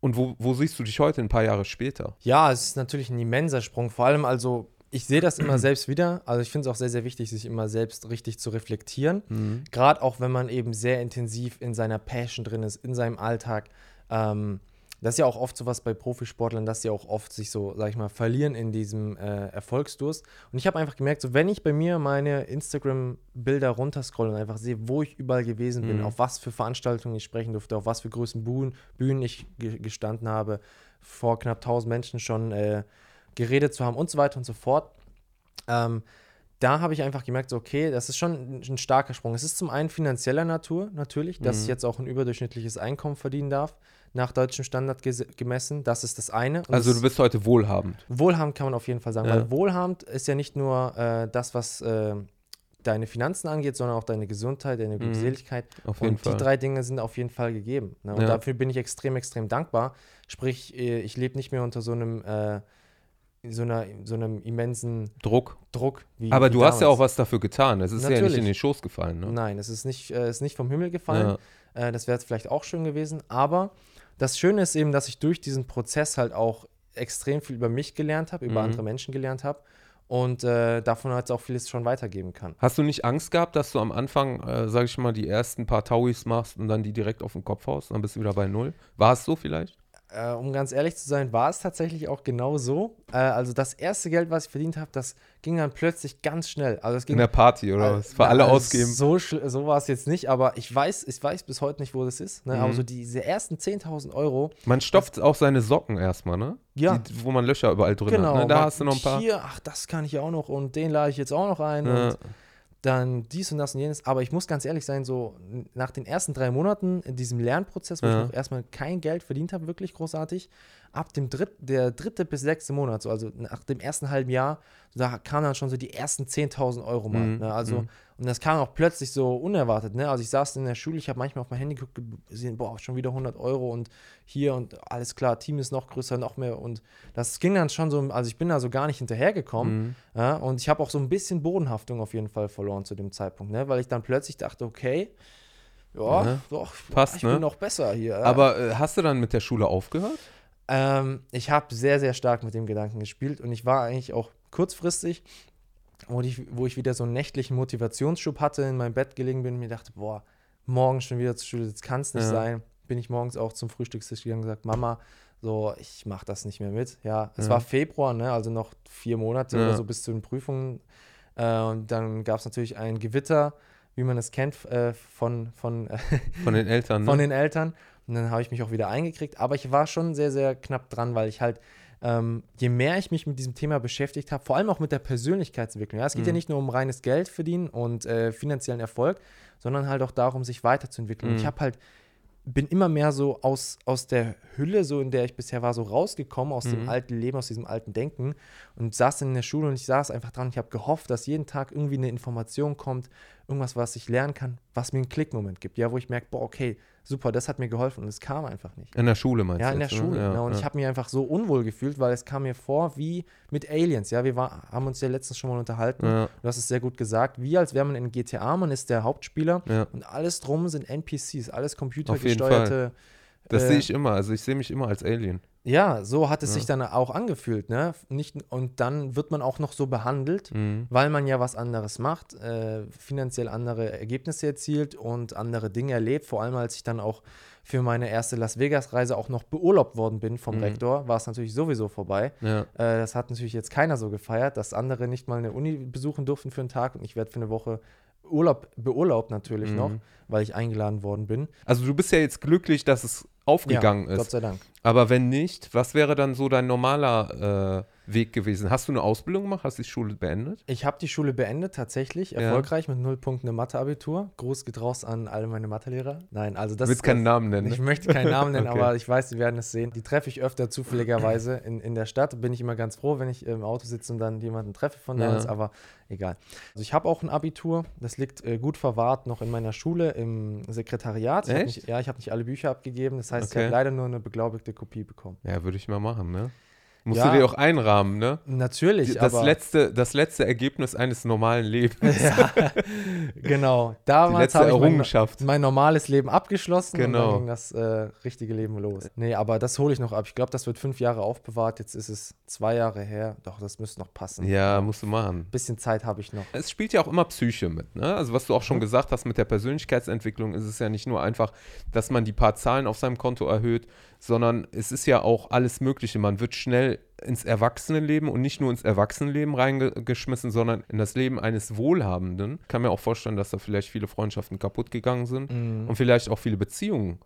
und wo, wo siehst du dich heute, ein paar Jahre später?
Ja, es ist natürlich ein immenser Sprung. Vor allem, also, ich sehe das immer selbst wieder. Also, ich finde es auch sehr, sehr wichtig, sich immer selbst richtig zu reflektieren.
Mhm.
Gerade auch, wenn man eben sehr intensiv in seiner Passion drin ist, in seinem Alltag. Ähm, das ist ja auch oft so was bei Profisportlern, dass sie auch oft sich so, sag ich mal, verlieren in diesem äh, Erfolgsdurst. Und ich habe einfach gemerkt, so wenn ich bei mir meine Instagram-Bilder runterscrolle und einfach sehe, wo ich überall gewesen bin,
Mhm.
auf was für Veranstaltungen ich sprechen durfte, auf was für großen Bühnen, Bühnen ich ge gestanden habe, vor knapp 1000 Menschen schon äh, geredet zu haben und so weiter und so fort. Ähm, da habe ich einfach gemerkt, so, okay, das ist schon ein, ein starker Sprung. Es ist zum einen finanzieller Natur natürlich, dass
Mhm.
ich jetzt auch ein überdurchschnittliches Einkommen verdienen darf, nach deutschem Standard gemessen. Das ist das eine. Und
Also du bist heute wohlhabend.
Wohlhabend kann man auf jeden Fall sagen,
Ja.
weil wohlhabend ist ja nicht nur äh, das, was äh, deine Finanzen angeht, sondern auch deine Gesundheit, deine
Mhm.
Glückseligkeit.
Auf jeden
Und
Fall.
die drei Dinge sind auf jeden Fall gegeben. Ne? Und
Ja.
dafür bin ich extrem, extrem dankbar. Sprich, äh, ich lebe nicht mehr unter so einem, äh, so, einer, so einem immensen
Druck.
Druck. Wie,
Aber
wie
du hast ja
damals.
auch was dafür getan. Es ist ja nicht
Natürlich.
in den Schoß gefallen. Ne?
Nein, es ist nicht, äh, ist nicht vom Himmel gefallen.
Ja.
Äh, das wäre vielleicht auch schön gewesen. Aber das Schöne ist eben, dass ich durch diesen Prozess halt auch extrem viel über mich gelernt habe, über
Mhm.
andere Menschen gelernt habe und äh, davon halt auch vieles schon weitergeben kann.
Hast du nicht Angst gehabt, dass du am Anfang, äh, sag ich mal, die ersten paar Tauis machst und dann die direkt auf den Kopf haust und dann bist du wieder bei Null? War es so vielleicht?
Äh, um ganz ehrlich zu sein, war es tatsächlich auch genau so. Äh, also das erste Geld, was ich verdient habe, das ging dann plötzlich ganz schnell. Also es ging
In der Party oder
Äh,
was? Für alle
na,
ausgeben.
So, so war es jetzt nicht, aber ich weiß, ich weiß bis heute nicht, wo das ist. Ne?
Mhm.
Aber so diese ersten 10.000 Euro,
Man stopft auch seine Socken erstmal, ne?
Ja.
Die, wo man Löcher überall drin
genau.
hat. Ne? Da
man-
hast du noch ein paar.
Hier, ach, das kann ich ja auch noch und den lade ich jetzt auch noch ein
Ja.
und dann dies und das und jenes. Aber ich muss ganz ehrlich sein, so nach den ersten drei Monaten in diesem Lernprozess, wo
Ja.
ich noch erstmal kein Geld verdient habe, wirklich großartig, ab dem dritt, der dritte bis sechste Monat, so, also nach dem ersten halben Jahr, da kamen dann schon so die ersten 10.000 Euro mal.
Mhm,
Ne? Also,
mhm.
Und das kam auch plötzlich so unerwartet. Ne? Also ich saß in der Schule, ich habe manchmal auf mein Handy geguckt, gesehen, boah, schon wieder 100 Euro und hier und alles klar, Team ist noch größer, noch mehr. Und das ging dann schon so, also ich bin da so gar nicht hinterhergekommen.
Mhm.
Ja, und ich habe auch so ein bisschen Bodenhaftung auf jeden Fall verloren zu dem Zeitpunkt, ne? weil ich dann plötzlich dachte, okay, ja,
Ja,
doch,
passt,
ich
ne?
bin noch besser hier. ja.
Aber äh, hast du dann mit der Schule aufgehört?
Ähm, ich habe sehr, sehr stark mit dem Gedanken gespielt und ich war eigentlich auch kurzfristig, wo ich, wo ich wieder so einen nächtlichen Motivationsschub hatte, in meinem Bett gelegen bin und mir dachte, boah, morgen schon wieder zur Schule, das kann es nicht
Ja.
sein. Bin ich morgens auch zum Frühstückstisch gegangen und gesagt, Mama, so, ich mache das nicht mehr mit. Ja, es
Ja.
war Februar, ne, also noch vier Monate
Ja.
oder so bis zu den Prüfungen. Äh, und dann gab es natürlich ein Gewitter, wie man es kennt, äh, von, von,
Von den Eltern, ne?
von den Eltern. Und dann habe ich mich auch wieder eingekriegt. Aber ich war schon sehr, sehr knapp dran, weil ich halt, ähm, je mehr ich mich mit diesem Thema beschäftigt habe, vor allem auch mit der Persönlichkeitsentwicklung. Ja, es geht ja
Mhm.
nicht nur um reines Geld verdienen und äh, finanziellen Erfolg, sondern halt auch darum, sich weiterzuentwickeln. Und
Mhm.
ich habe halt bin immer mehr so aus, aus der Hülle, so in der ich bisher war, so rausgekommen, aus dem
Mhm.
alten Leben, aus diesem alten Denken und saß in der Schule und ich saß einfach dran. Ich habe gehofft, dass jeden Tag irgendwie eine Information kommt, irgendwas, was ich lernen kann, was mir einen Klickmoment gibt, ja, wo ich merke, boah, okay, super, das hat mir geholfen und es kam einfach nicht.
In der Schule meinst
Ja,
du?
in der
jetzt, ne?
Schule.
Ja,
genau. Und
ja.
ich habe mich einfach so unwohl gefühlt, weil es kam mir vor wie mit Aliens. Ja, wir war, haben uns ja letztens schon mal unterhalten.
ja,
Du hast es sehr gut gesagt. Wie als wäre man in GTA, man ist der Hauptspieler
ja.
und alles drum sind NPCs, alles
jeden
computergesteuerte.
Das
äh,
sehe ich immer. Also ich sehe mich immer als Alien.
Ja, so hat es
Ja.
sich dann auch angefühlt, ne? Nicht, und dann wird man auch noch so behandelt,
Mhm.
weil man ja was anderes macht, äh, finanziell andere Ergebnisse erzielt und andere Dinge erlebt. Vor allem, als ich dann auch für meine erste Las Vegas-Reise auch noch beurlaubt worden bin vom
Mhm.
Rektor, war es natürlich sowieso vorbei.
Ja.
Äh, das hat natürlich jetzt keiner so gefeiert, dass andere nicht mal eine Uni besuchen durften für einen Tag und ich werde für eine Woche Urlaub beurlaubt natürlich
Mhm.
noch, weil ich eingeladen worden bin.
Also du bist ja jetzt glücklich, dass es aufgegangen
ja, Gott
ist.
sei Dank.
Aber wenn nicht, was wäre dann so dein normaler äh, Weg gewesen? Hast du eine Ausbildung gemacht? Hast du die Schule beendet?
Ich habe die Schule beendet, tatsächlich,
Ja.
erfolgreich mit null Punkten im Mathe-Abitur. Gruß geht raus an alle meine Mathelehrer. Nein, also das
Du willst keinen Namen nennen.
Ich
Ne?
möchte keinen Namen nennen,
Okay.
aber ich weiß, sie werden es sehen. Die treffe ich öfter zufälligerweise in, in der Stadt. Bin ich immer ganz froh, wenn ich im Auto sitze und dann jemanden treffe von
Ja.
damals, aber egal. Also ich habe auch ein Abitur, das liegt äh, gut verwahrt noch in meiner Schule im Sekretariat. Ich nicht, ja, ich habe nicht alle Bücher abgegeben, das heißt, ich
Okay.
habe leider nur eine beglaubigte Kopie bekommen.
Ja, würde ich mal machen, ne? Musst
Ja.
du dir auch einrahmen, ne?
Natürlich,
Das
aber
letzte, das letzte Ergebnis eines normalen Lebens.
ja, genau. Damals habe ich mein, mein normales Leben abgeschlossen und
Genau.
dann ging das äh, richtige Leben los. Nee, aber das hole ich noch ab. Ich glaube, das wird fünf Jahre aufbewahrt. Jetzt ist es zwei Jahre her. Doch, das müsste noch passen.
Ja, musst du machen.
Bisschen Zeit habe ich noch.
Es spielt ja auch immer Psyche mit, ne? Also was du auch schon
Mhm.
gesagt hast mit der Persönlichkeitsentwicklung, ist es ja nicht nur einfach, dass man die paar Zahlen auf seinem Konto erhöht, sondern es ist ja auch alles Mögliche. Man wird schnell ins Erwachsenenleben und nicht nur ins Erwachsenenleben reingeschmissen, sondern in das Leben eines Wohlhabenden. Ich kann mir auch vorstellen, dass da vielleicht viele Freundschaften kaputt gegangen sind
Mhm.
und vielleicht auch viele Beziehungen.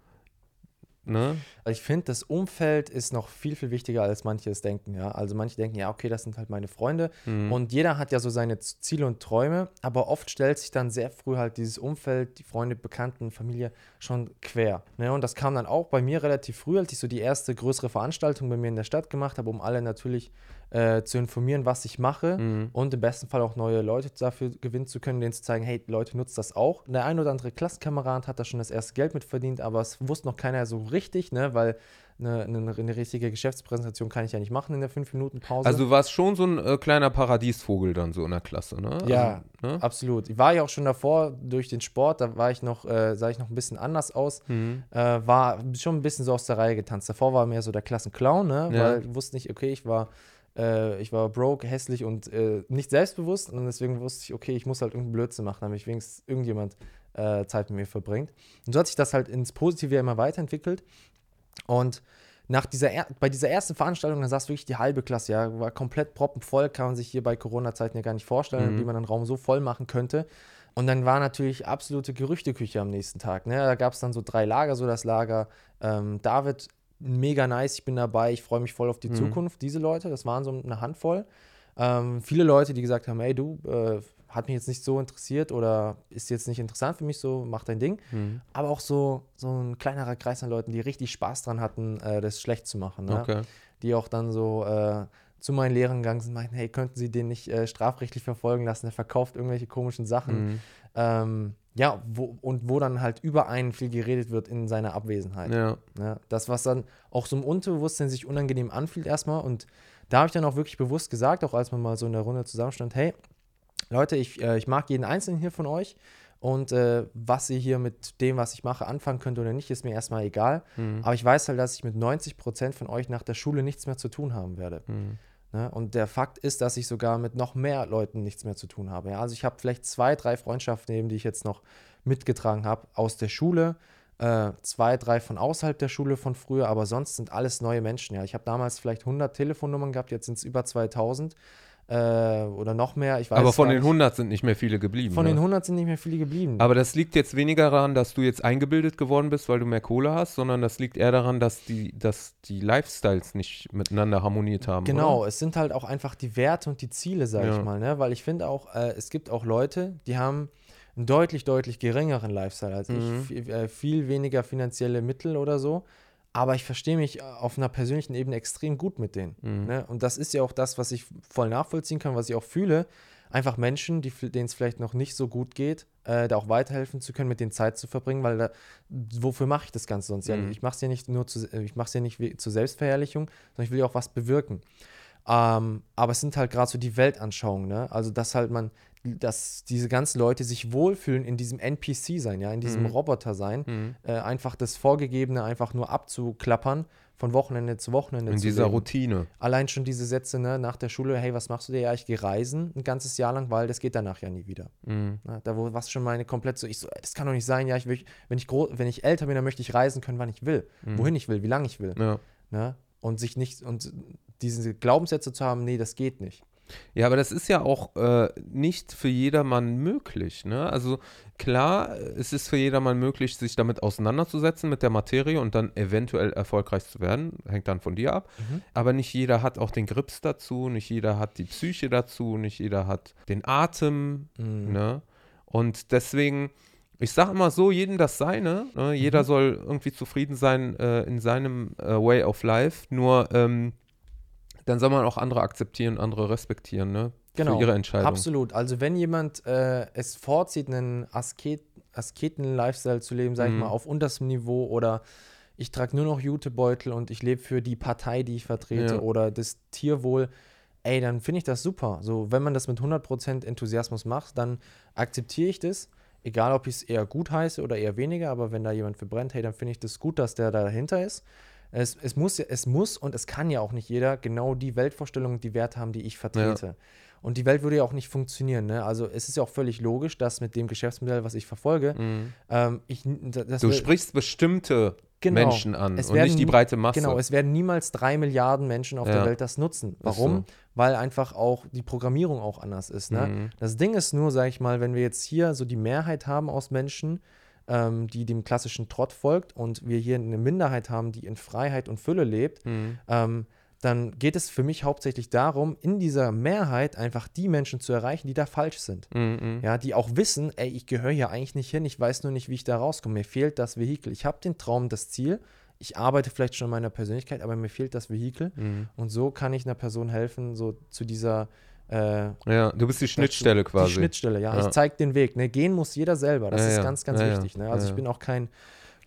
Ne?
Also ich finde, das Umfeld ist noch viel, viel wichtiger, als manche es denken. Ja? Also manche denken, ja, okay, das sind halt meine Freunde.
Mhm.
Und jeder hat ja so seine Ziele und Träume, aber oft stellt sich dann sehr früh halt dieses Umfeld, die Freunde, Bekannten, Familie schon quer. Ne? Und das kam dann auch bei mir relativ früh, als ich so die erste größere Veranstaltung bei mir in der Stadt gemacht habe, um alle natürlich äh, zu informieren, was ich mache
Mhm.
und im besten Fall auch neue Leute dafür gewinnen zu können, denen zu zeigen, hey, Leute, nutzt das auch. Der ein oder andere Klassenkamerad hat da schon das erste Geld mit verdient, aber es wusste noch keiner so richtig, ne? weil eine, eine, eine richtige Geschäftspräsentation kann ich ja nicht machen in der 5-Minuten-Pause.
Also du warst schon so ein äh, kleiner Paradiesvogel dann so in der Klasse, ne?
Ja,
Also, ne?
Absolut. Ich war ja auch schon davor durch den Sport, da war ich noch, äh, sah ich noch ein bisschen anders aus.
Mhm.
Äh, war schon ein bisschen so aus der Reihe getanzt. Davor war mehr so der Klassenclown, ne?
Ja.
Weil ich wusste nicht, okay, ich war, äh, ich war broke, hässlich und äh, nicht selbstbewusst. Und deswegen wusste ich, okay, ich muss halt irgendeinen Blödsinn machen, damit wenigstens irgendjemand äh, Zeit mit mir verbringt. Und so hat sich das halt ins Positive immer weiterentwickelt. Und nach dieser er bei dieser ersten Veranstaltung, da saß wirklich die halbe Klasse, ja, war komplett proppenvoll, kann man sich hier bei Corona-Zeiten ja gar nicht vorstellen,
Mhm.
wie man einen Raum so voll machen könnte. Und dann war natürlich absolute Gerüchteküche am nächsten Tag. Ne? Da gab es dann so drei Lager, so das Lager ähm, David, mega nice, ich bin dabei, ich freue mich voll auf die
Mhm.
Zukunft. Diese Leute, das waren so eine Handvoll. Ähm, viele Leute, die gesagt haben, ey du, äh, hat mich jetzt nicht so interessiert oder ist jetzt nicht interessant für mich, so mach dein Ding.
Mhm.
Aber auch so, so ein kleinerer Kreis an Leuten, die richtig Spaß dran hatten, äh, das schlecht zu machen. Ne?
Okay.
Die auch dann so äh, zu meinen Lehrern gegangen sind und meinten, hey, könnten Sie den nicht äh, strafrechtlich verfolgen lassen? Er verkauft irgendwelche komischen Sachen.
Mhm.
Ähm, ja, wo, und wo dann halt über einen viel geredet wird in seiner Abwesenheit.
Ja.
Ja, das, was dann auch so im Unterbewusstsein sich unangenehm anfühlt erstmal. Und da habe ich dann auch wirklich bewusst gesagt, auch als man mal so in der Runde zusammenstand, hey, Leute, ich, äh, ich mag jeden Einzelnen hier von euch. Und äh, was ihr hier mit dem, was ich mache, anfangen könnt oder nicht, ist mir erstmal egal.
Mhm.
Aber ich weiß halt, dass ich mit 90 Prozent von euch nach der Schule nichts mehr zu tun haben werde.
Mhm.
Ne? Und der Fakt ist, dass ich sogar mit noch mehr Leuten nichts mehr zu tun habe. Ja? Also ich habe vielleicht zwei, drei Freundschaften eben, die ich jetzt noch mitgetragen habe aus der Schule, äh, zwei, drei von außerhalb der Schule von früher, aber sonst sind alles neue Menschen. Ja, ich habe damals vielleicht 100 Telefonnummern gehabt, jetzt sind es über 2000 äh, oder noch mehr. Ich weiß
Aber von den
nicht.
100 sind nicht mehr viele geblieben.
von
ne?
den 100 sind nicht mehr viele geblieben.
Aber das liegt jetzt weniger daran, dass du jetzt eingebildet geworden bist, weil du mehr Kohle hast, sondern das liegt eher daran, dass die, dass die Lifestyles nicht miteinander harmoniert haben.
Genau,
Oder?
es sind halt auch einfach die Werte und die Ziele, sage
Ja.
ich mal, ne? Weil ich finde auch, äh, es gibt auch Leute, die haben einen deutlich, deutlich geringeren Lifestyle als
Mhm.
ich, viel, äh, viel weniger finanzielle Mittel oder so. Aber ich verstehe mich äh, auf einer persönlichen Ebene extrem gut mit denen.
Mhm.
Ne? Und das ist ja auch das, was ich voll nachvollziehen kann, was ich auch fühle. Einfach Menschen, die, denen es vielleicht noch nicht so gut geht, äh, da auch weiterhelfen zu können, mit denen Zeit zu verbringen, weil da, wofür mache ich das Ganze sonst? Ja,
Mhm.
ich mache es ja nicht nur zu, äh, ich mache es ja nicht zur Selbstverherrlichung, sondern ich will ja auch was bewirken. Ähm, aber es sind halt gerade so die Weltanschauungen, ne? Also, dass halt man, dass diese ganzen Leute sich wohlfühlen in diesem NPC sein, ja, in diesem
Mhm.
Roboter sein,
Mhm.
äh, einfach das Vorgegebene einfach nur abzuklappern, von Wochenende zu Wochenende
In
zu
dieser
leben.
Routine.
Allein schon diese Sätze, ne, nach der Schule, hey, was machst du dir? Ja, ich gehe reisen ein ganzes Jahr lang, weil das geht danach ja nie wieder.
Mhm.
Ne? Da wo was schon meine komplett so, ich so, das kann doch nicht sein, ja, ich will, wenn ich groß, wenn ich älter bin, dann möchte ich reisen können, wann ich will,
Mhm.
wohin ich will, wie lange ich will.
Ja.
Ne? Und sich nicht, und diese Glaubenssätze zu haben, nee, das geht nicht.
Ja, aber das ist ja auch äh, nicht für jedermann möglich. Ne? Also klar, es ist für jedermann möglich, sich damit auseinanderzusetzen mit der Materie und dann eventuell erfolgreich zu werden. Hängt dann von dir ab.
Mhm.
Aber nicht jeder hat auch den Grips dazu, nicht jeder hat die Psyche dazu, nicht jeder hat den Atem.
Mhm.
Ne? Und deswegen, ich sage immer so, jedem das Seine. Ne? Jeder
Mhm.
soll irgendwie zufrieden sein äh, in seinem äh, Way of Life. Nur ähm, dann soll man auch andere akzeptieren, andere respektieren, ne?
Genau,
Für ihre Entscheidung.
Absolut. Also wenn jemand äh, es vorzieht, einen Asket Asketen-Lifestyle zu leben, sag ich
Mhm.
mal, auf unterstem Niveau oder ich trage nur noch Jutebeutel und ich lebe für die Partei, die ich vertrete
Ja.
oder das Tierwohl, ey, dann finde ich das super. So, wenn man das mit 100% Enthusiasmus macht, dann akzeptiere ich das. Egal, ob ich es eher gut heiße oder eher weniger, aber wenn da jemand für brennt, hey, dann finde ich das gut, dass der da dahinter ist. Es, es, muss, ja- es muss und es kann ja auch nicht jeder genau die Weltvorstellung und die Werte haben, die ich vertrete. Und die Welt würde ja auch nicht funktionieren. Ne? Also es ist ja auch völlig logisch, dass mit dem Geschäftsmodell, was ich verfolge,
Mhm.
ähm, ich das
Du sprichst bestimmte
Genau.
Menschen an
Es
und nicht
werden
die breite Masse.
Genau, es werden niemals drei Milliarden Menschen auf
Ja.
der Welt das nutzen. Warum?
so.
Weil einfach auch die Programmierung auch anders ist. Ne?
Mhm.
Das Ding ist nur, sag ich mal, wenn wir jetzt hier so die Mehrheit haben aus Menschen, ähm, die dem klassischen Trott folgt und wir hier eine Minderheit haben, die in Freiheit und Fülle lebt,
Mhm.
ähm, dann geht es für mich hauptsächlich darum, in dieser Mehrheit einfach die Menschen zu erreichen, die da falsch sind.
Mhm.
Ja, die auch wissen, ey, ich gehöre hier eigentlich nicht hin, ich weiß nur nicht, wie ich da rauskomme. Mir fehlt das Vehikel. Ich habe den Traum, das Ziel. Ich arbeite vielleicht schon an meiner Persönlichkeit, aber mir fehlt das Vehikel.
Mhm.
Und so kann ich einer Person helfen, so zu dieser äh,
Ja, du bist die Schnittstelle quasi.
die Schnittstelle, ja.
Ja.
Ich zeige den Weg. Ne? Gehen muss jeder selber. Das
Ja,
ist ganz, ganz wichtig. Ne? Also ich bin auch kein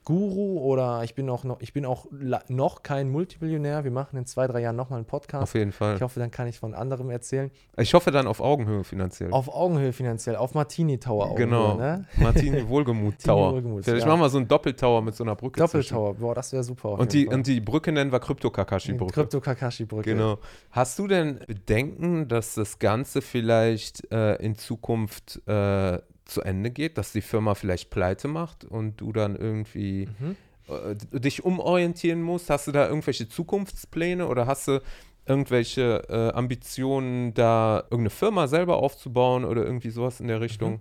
Guru oder ich bin auch noch, ich bin auch noch kein Multimillionär. Wir machen in zwei, drei Jahren nochmal einen Podcast.
Auf jeden Fall.
Ich hoffe, dann kann ich von anderem erzählen.
Ich hoffe dann auf Augenhöhe finanziell.
Auf Augenhöhe finanziell, auf Martini Tower
genau.
Augenhöhe, ne?
Martini Wohlgemut Tower.
Wohlgemuth,
Vielleicht
ja.
machen wir so einen Doppeltower mit so einer Brücke.
Doppeltower, boah, das wäre super.
Und die,
Fall.
und die Brücke nennen wir Krypto-Kakashi-Brücke.
Krypto-Kakashi-Brücke.
Genau. Hast du denn Bedenken, dass das Ganze vielleicht äh, in Zukunft äh, zu Ende geht, dass die Firma vielleicht pleite macht und du dann irgendwie
Mhm.
äh, dich umorientieren musst? Hast du da irgendwelche Zukunftspläne oder hast du irgendwelche äh, Ambitionen, da irgendeine Firma selber aufzubauen oder irgendwie sowas in der Richtung?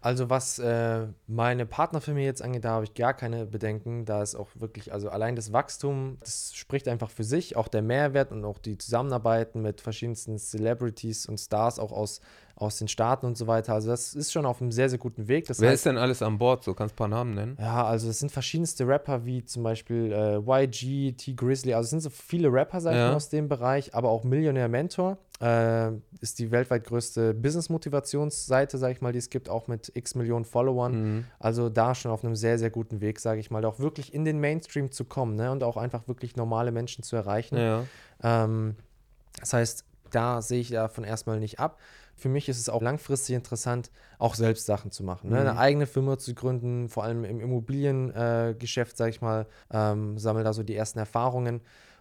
Also was äh, meine Partnerfamilie jetzt angeht, da habe ich gar keine Bedenken. Da ist auch wirklich, also allein das Wachstum, das spricht einfach für sich. Auch der Mehrwert und auch die Zusammenarbeiten mit verschiedensten Celebrities und Stars auch aus, aus den Staaten und so weiter. Also das ist schon auf einem sehr, sehr guten Weg. Das
Wer
heißt,
ist denn alles an Bord? So kannst du ein paar Namen nennen.
Ja, also es sind verschiedenste Rapper wie zum Beispiel äh, YG, T Grizzly, also es sind so viele Rapper, sag ich
Ja.
mal, aus dem Bereich, aber auch Millionär Mentor äh, ist die weltweit größte Business-Motivationsseite, sag ich mal, die es gibt, auch mit x Millionen Followern.
Mhm.
Also da schon auf einem sehr, sehr guten Weg, sage ich mal, auch wirklich in den Mainstream zu kommen ne? und auch einfach wirklich normale Menschen zu erreichen.
Ja.
Ähm, das heißt, da sehe ich davon erstmal nicht ab. Für mich ist es auch langfristig interessant, auch selbst Sachen zu machen. Ne?
Mhm.
Eine eigene Firma zu gründen, vor allem im Immobiliengeschäft, äh, Geschäft, sag ich mal, ähm, sammle da so die ersten Erfahrungen.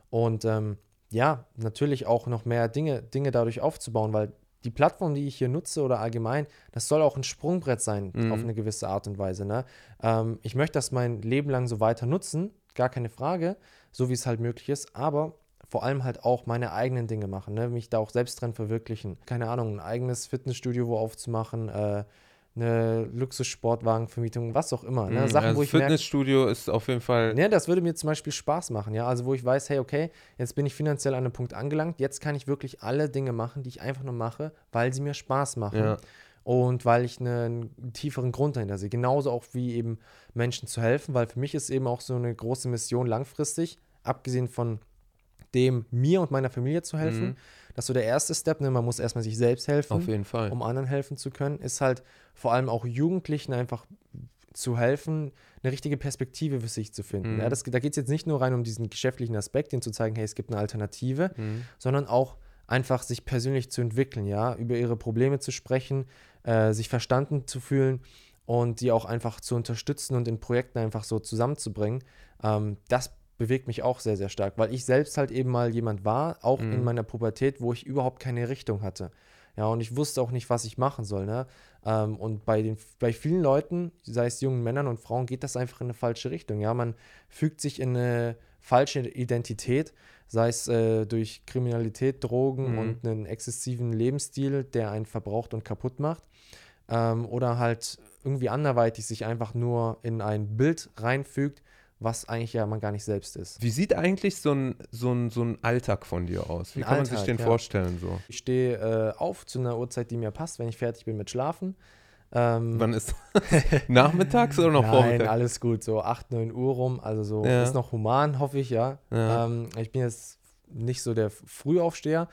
Und ähm, ja, natürlich auch noch mehr Dinge, Dinge dadurch aufzubauen, weil die Plattform, die ich hier nutze oder allgemein, das soll auch ein Sprungbrett sein
Mhm.
auf eine gewisse Art und Weise. Ne? Ähm, ich möchte das mein Leben lang so weiter nutzen, gar keine Frage, so wie es halt möglich ist, aber vor allem halt auch meine eigenen Dinge machen, ne? mich da auch selbst drin verwirklichen. Keine Ahnung, ein eigenes Fitnessstudio wo aufzumachen, äh, eine Luxussportwagenvermietung, was auch immer. Ne?
Mhm.
Sachen,
also
wo ich merke,
Fitnessstudio ist auf jeden Fall.
ja, das würde mir zum Beispiel Spaß machen, ja. Also wo ich weiß, hey, okay, jetzt bin ich finanziell an einem Punkt angelangt, jetzt kann ich wirklich alle Dinge machen, die ich einfach nur mache, weil sie mir Spaß machen.
Ja.
Und weil ich einen tieferen Grund dahinter sehe. Genauso auch wie eben Menschen zu helfen, weil für mich ist eben auch so eine große Mission langfristig, abgesehen von dem mir und meiner Familie zu helfen.
Mhm.
Das ist so der erste Step, ne? man muss erstmal sich selbst helfen
Auf jeden Fall.
um anderen helfen zu können, ist halt vor allem auch Jugendlichen einfach zu helfen, eine richtige Perspektive für sich zu finden.
Mhm.
Ja, das, da geht es jetzt nicht nur rein um diesen geschäftlichen Aspekt, den zu zeigen, hey, es gibt eine Alternative,
Mhm.
sondern auch einfach sich persönlich zu entwickeln, ja, über ihre Probleme zu sprechen, äh, sich verstanden zu fühlen und die auch einfach zu unterstützen und in Projekten einfach so zusammenzubringen. Ähm, das bewegt mich auch sehr, sehr stark, weil ich selbst halt eben mal jemand war, auch in
Mhm.
meiner Pubertät, wo ich überhaupt keine Richtung hatte. Ja, und ich wusste auch nicht, was ich machen soll. Ne? Ähm, und bei, den, bei vielen Leuten, sei es jungen Männern und Frauen, geht das einfach in eine falsche Richtung. Ja, man fügt sich in eine falsche Identität, sei es äh, durch Kriminalität, Drogen
Mhm.
und einen exzessiven Lebensstil, der einen verbraucht und kaputt macht. Ähm, oder halt irgendwie anderweitig sich einfach nur in ein Bild reinfügt, was eigentlich ja man gar nicht selbst ist.
Wie sieht eigentlich so ein, so, ein, so ein Alltag von dir aus? Wie
Ein
kann man sich
Alltag,
den
ja.
vorstellen so?
Ich stehe äh, auf zu einer Uhrzeit, die mir passt, wenn ich fertig bin mit Schlafen. Ähm,
Wann ist nachmittags oder noch
Nein,
vormittags?
alles gut, so 8, 9 Uhr rum, also so
Ja.
ist noch human, hoffe ich, ja.
Ja.
Ähm, ich bin jetzt nicht so der Frühaufsteher.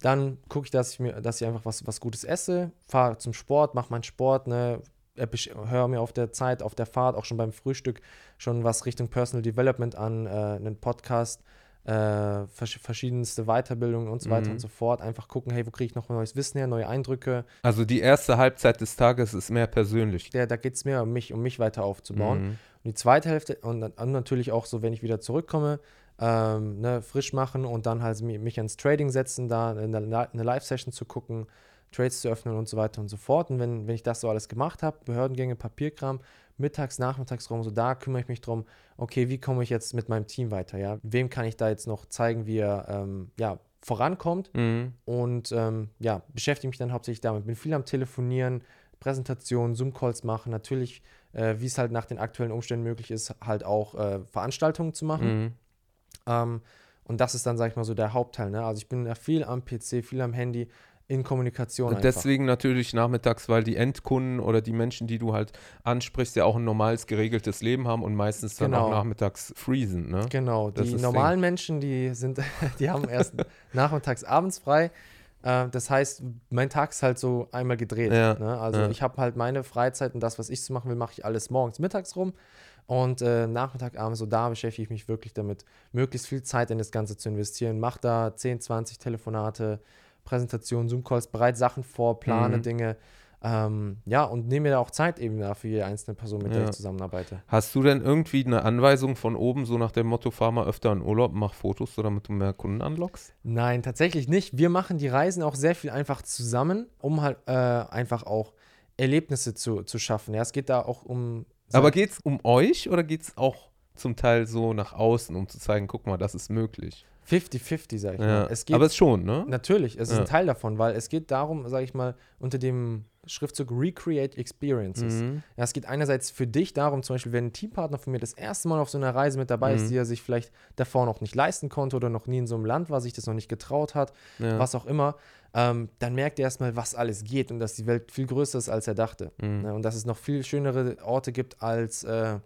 Dann gucke ich, dass ich mir, dass ich einfach was, was Gutes esse, fahre zum Sport, mache meinen Sport, ne, höre mir auf der Zeit, auf der Fahrt, auch schon beim Frühstück schon was Richtung Personal Development an, äh, einen Podcast, äh, vers verschiedenste Weiterbildungen und so weiter
Mhm.
und so fort. Einfach gucken, hey, wo kriege ich noch neues Wissen her, neue Eindrücke.
Also die erste Halbzeit des Tages ist mehr persönlich.
Der, da geht es mehr um mich, um mich weiter aufzubauen.
Mhm.
Und die zweite Hälfte und und natürlich auch so, wenn ich wieder zurückkomme, ähm, ne, frisch machen und dann halt mi- mich ans Trading setzen, da eine, eine Live-Session zu gucken, Trades zu öffnen und so weiter und so fort. Und wenn, wenn ich das so alles gemacht habe, Behördengänge, Papierkram, mittags, nachmittags rum, so da kümmere ich mich drum, okay, wie komme ich jetzt mit meinem Team weiter, ja? Wem kann ich da jetzt noch zeigen, wie er ähm, ja, vorankommt?
Mhm.
und ähm, ja, beschäftige mich dann hauptsächlich damit. Bin viel am Telefonieren, Präsentationen, Zoom-Calls machen, natürlich, äh, wie es halt nach den aktuellen Umständen möglich ist, halt auch äh, Veranstaltungen zu machen.
Mhm.
Ähm, und das ist dann, sag ich mal, so der Hauptteil. Ne? Also ich bin ja viel am PC, viel am Handy, in Kommunikation
Und
einfach.
deswegen natürlich nachmittags, weil die Endkunden oder die Menschen, die du halt ansprichst, ja auch ein normales, geregeltes Leben haben und meistens dann
Genau.
auch nachmittags freezen, ne?
Genau,
Das
die normalen Menschen, die sind, die haben erst nachmittags, abends frei. Äh, das heißt, mein Tag ist halt so einmal gedreht.
Ja,
Ne? Also
ja.
ich habe halt meine Freizeit und das, was ich zu machen will, mache ich alles morgens, mittags rum. Und äh, Nachmittag, abends, so da beschäftige ich mich wirklich damit, möglichst viel Zeit in das Ganze zu investieren. Mach da 10, 20 Telefonate, Präsentationen, Zoom-Calls, bereite Sachen vor, plane
Mhm.
Dinge. Ähm, ja, und nehme mir da auch Zeit eben da für jede einzelne Person, mit der
Ja.
ich zusammenarbeite.
Hast du denn irgendwie eine Anweisung von oben, so nach dem Motto, fahr mal öfter in Urlaub, mach Fotos, so damit du mehr Kunden anlockst?
Nein, tatsächlich nicht. Wir machen die Reisen auch sehr viel einfach zusammen, um halt äh, einfach auch Erlebnisse zu, zu schaffen. Ja, es geht da auch um.
Aber geht es um euch oder geht es auch zum Teil so nach außen, um zu zeigen, guck mal, das ist möglich?
50-50, sag ich
Ja.
mal. Es geht
Aber es schon, ne?
natürlich, es ist
Ja.
ein Teil davon, weil es geht darum, sag ich mal, unter dem Schriftzug Recreate Experiences.
Mhm.
Ja, es geht einerseits für dich darum, zum Beispiel, wenn ein Teampartner von mir das erste Mal auf so einer Reise mit dabei ist,
Mhm.
die er sich vielleicht davor noch nicht leisten konnte oder noch nie in so einem Land war, sich das noch nicht getraut hat,
Ja.
was auch immer, ähm, dann merkt er erstmal, was alles geht und dass die Welt viel größer ist, als er dachte.
Mhm.
Ne? Und dass es noch viel schönere Orte gibt als äh,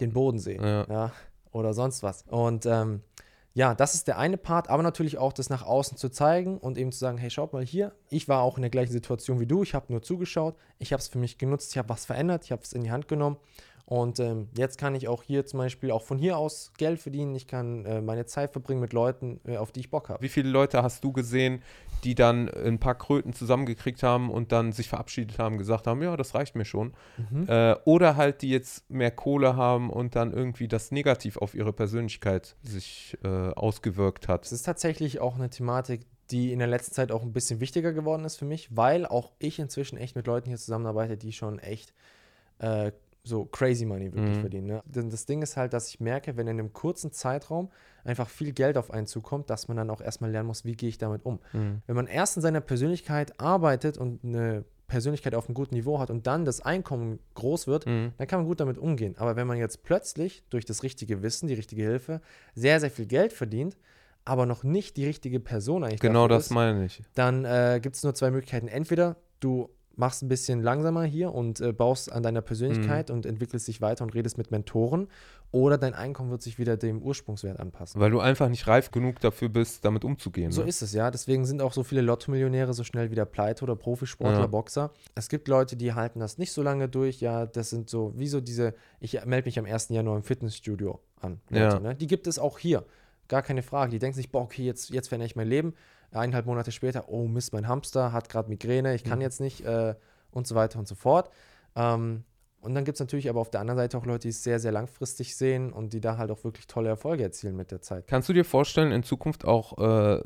den Bodensee
Ja.
ja, oder sonst was. Und ähm, ja, das ist der eine Part, aber natürlich auch das nach außen zu zeigen und eben zu sagen, hey, schaut mal hier, ich war auch in der gleichen Situation wie du, ich habe nur zugeschaut, ich habe es für mich genutzt, ich habe was verändert, ich habe es in die Hand genommen und ähm, jetzt kann ich auch hier zum Beispiel auch von hier aus Geld verdienen, ich kann äh, meine Zeit verbringen mit Leuten, äh, auf die ich Bock habe.
Wie viele Leute hast du gesehen, die dann ein paar Kröten zusammengekriegt haben und dann sich verabschiedet haben, gesagt haben, ja, das reicht mir schon.
Mhm.
Äh, oder halt, die jetzt mehr Kohle haben und dann irgendwie das negativ auf ihre Persönlichkeit sich äh, ausgewirkt hat.
Es ist tatsächlich auch eine Thematik, die in der letzten Zeit auch ein bisschen wichtiger geworden ist für mich, weil auch ich inzwischen echt mit Leuten hier zusammenarbeite, die schon echt äh, so crazy money wirklich
Mhm.
verdienen. Ne? Denn das Ding ist halt, dass ich merke, wenn in einem kurzen Zeitraum einfach viel Geld auf einen zukommt, dass man dann auch erstmal lernen muss, wie gehe ich damit um.
Mhm.
Wenn man erst in seiner Persönlichkeit arbeitet und eine Persönlichkeit auf einem guten Niveau hat und dann das Einkommen groß wird,
Mhm.
dann kann man gut damit umgehen. Aber wenn man jetzt plötzlich durch das richtige Wissen, die richtige Hilfe, sehr, sehr viel Geld verdient, aber noch nicht die richtige Person eigentlich
Genau das
ist,
meine ich.
dann äh, gibt es nur zwei Möglichkeiten. Entweder du machst ein bisschen langsamer hier und äh, baust an deiner Persönlichkeit
Mhm.
und entwickelst dich weiter und redest mit Mentoren, oder dein Einkommen wird sich wieder dem Ursprungswert anpassen.
Weil du einfach nicht reif genug dafür bist, damit umzugehen.
So
ne?
ist es, ja. Deswegen sind auch so viele Lotto-Millionäre so schnell wieder pleite oder Profisportler,
Ja.
Boxer. Es gibt Leute, die halten das nicht so lange durch. Ja, das sind so, wie so diese, ich melde mich am 1. Januar im Fitnessstudio an. Leute,
Ja.
ne? Die gibt es auch hier. Gar keine Frage. Die denken sich, boah, okay, jetzt, jetzt verändere ich mein Leben. Eineinhalb Monate später, oh Mist, mein Hamster hat gerade Migräne, ich kann
Mhm.
jetzt nicht äh, und so weiter und so fort. Ähm, und dann gibt es natürlich aber auf der anderen Seite auch Leute, die es sehr, sehr langfristig sehen und die da halt auch wirklich tolle Erfolge erzielen mit der Zeit.
Kannst du dir vorstellen, in Zukunft auch äh,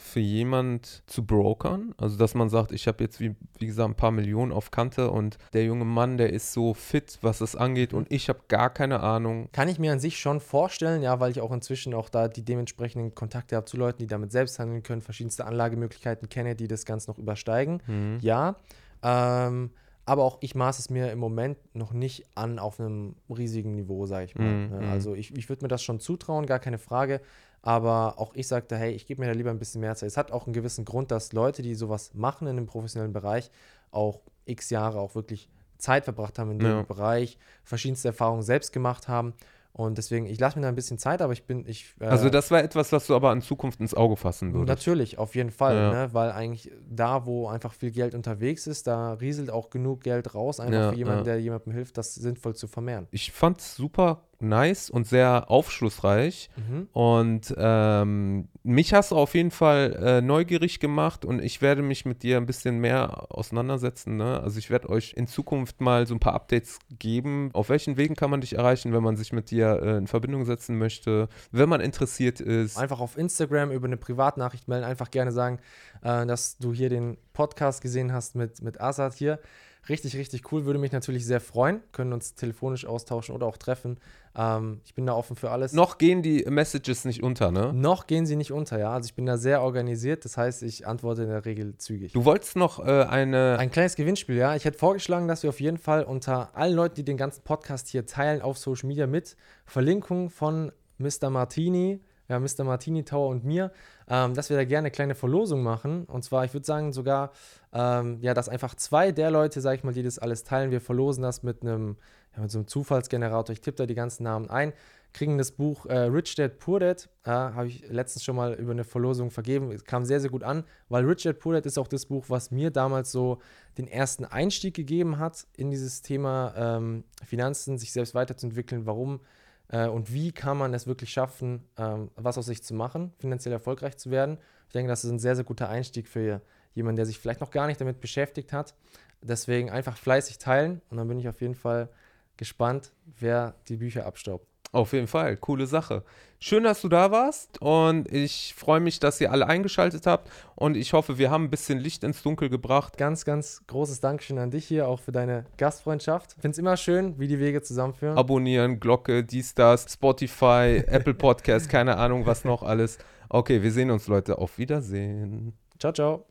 für jemand zu brokern? Also, dass man sagt, ich habe jetzt, wie, wie gesagt, ein paar Millionen auf Kante und der junge Mann, der ist so fit, was das angeht und ich habe gar keine Ahnung.
Kann ich mir an sich schon vorstellen, ja, weil ich auch inzwischen auch da die dementsprechenden Kontakte habe zu Leuten, die damit selbst handeln können, verschiedenste Anlagemöglichkeiten kenne, die das Ganze noch übersteigen.
Mhm.
Ja, ähm, aber auch ich maße es mir im Moment noch nicht an auf einem riesigen Niveau, sage ich mal.
Mhm.
Also ich, ich würde mir das schon zutrauen, gar keine Frage. Aber auch ich sagte, hey, ich gebe mir da lieber ein bisschen mehr Zeit. Es hat auch einen gewissen Grund, dass Leute, die sowas machen in einem professionellen Bereich, auch x Jahre auch wirklich Zeit verbracht haben in dem
Ja.
Bereich, verschiedenste Erfahrungen selbst gemacht haben. Und deswegen, ich lasse mir da ein bisschen Zeit, aber ich bin, ich. äh,
Also, das war etwas, was du aber in Zukunft ins Auge fassen würdest.
Natürlich, auf jeden Fall,
Ja.
ne? weil eigentlich da, wo einfach viel Geld unterwegs ist, da rieselt auch genug Geld raus, einfach
Ja,
für jemanden, der jemandem hilft, das sinnvoll zu vermehren.
Ich fand es super nice und sehr aufschlussreich.
Mhm.
Und ähm, mich hast du auf jeden Fall äh, neugierig gemacht und ich werde mich mit dir ein bisschen mehr auseinandersetzen. Ne? Also ich werde euch in Zukunft mal so ein paar Updates geben. Auf welchen Wegen kann man dich erreichen, wenn man sich mit dir äh, in Verbindung setzen möchte, wenn man interessiert ist?
Einfach auf Instagram über eine Privatnachricht melden, einfach gerne sagen, äh, dass du hier den Podcast gesehen hast mit, mit Asad hier. Richtig, richtig cool, würde mich natürlich sehr freuen. Können uns telefonisch austauschen oder auch treffen. Ähm, ich bin da offen für alles.
Noch gehen die Messages nicht unter, ne?
Noch gehen sie nicht unter, ja. Also ich bin da sehr organisiert, das heißt, ich antworte in der Regel zügig.
Du wolltest noch äh, eine.
Ein kleines Gewinnspiel, ja. Ich hätte vorgeschlagen, dass wir auf jeden Fall unter allen Leuten, die den ganzen Podcast hier teilen, auf Social Media mit Verlinkung von Mr. Martini, ja, Mr. Martini Tower und mir, ähm, dass wir da gerne eine kleine Verlosung machen. Und zwar, ich würde sagen, sogar, ähm, ja, dass einfach zwei der Leute, sag ich mal, die das alles teilen, wir verlosen das mit einem, ja, mit so einem Zufallsgenerator. Ich tippe da die ganzen Namen ein, kriegen das Buch äh, Rich Dad Poor Dad, ja, habe ich letztens schon mal über eine Verlosung vergeben. Es kam sehr, sehr gut an, weil Rich Dad Poor Dad ist auch das Buch, was mir damals so den ersten Einstieg gegeben hat in dieses Thema ähm, Finanzen, sich selbst weiterzuentwickeln, warum äh, und wie kann man es wirklich schaffen, ähm, was aus sich zu machen, finanziell erfolgreich zu werden. Ich denke, das ist ein sehr, sehr guter Einstieg für jemanden, der sich vielleicht noch gar nicht damit beschäftigt hat. Deswegen einfach fleißig teilen und dann bin ich auf jeden Fall gespannt, wer die Bücher abstaubt.
Auf jeden Fall, coole Sache. Schön, dass du da warst und ich freue mich, dass ihr alle eingeschaltet habt und ich hoffe, wir haben ein bisschen Licht ins Dunkel gebracht.
Ganz, ganz großes Dankeschön an dich hier, auch für deine Gastfreundschaft. Ich finde es immer schön, wie die Wege zusammenführen.
Abonnieren, Glocke, dies, das, Spotify, Apple Podcast, keine Ahnung, was noch alles. Okay, wir sehen uns, Leute. Auf Wiedersehen.
Ciao, ciao.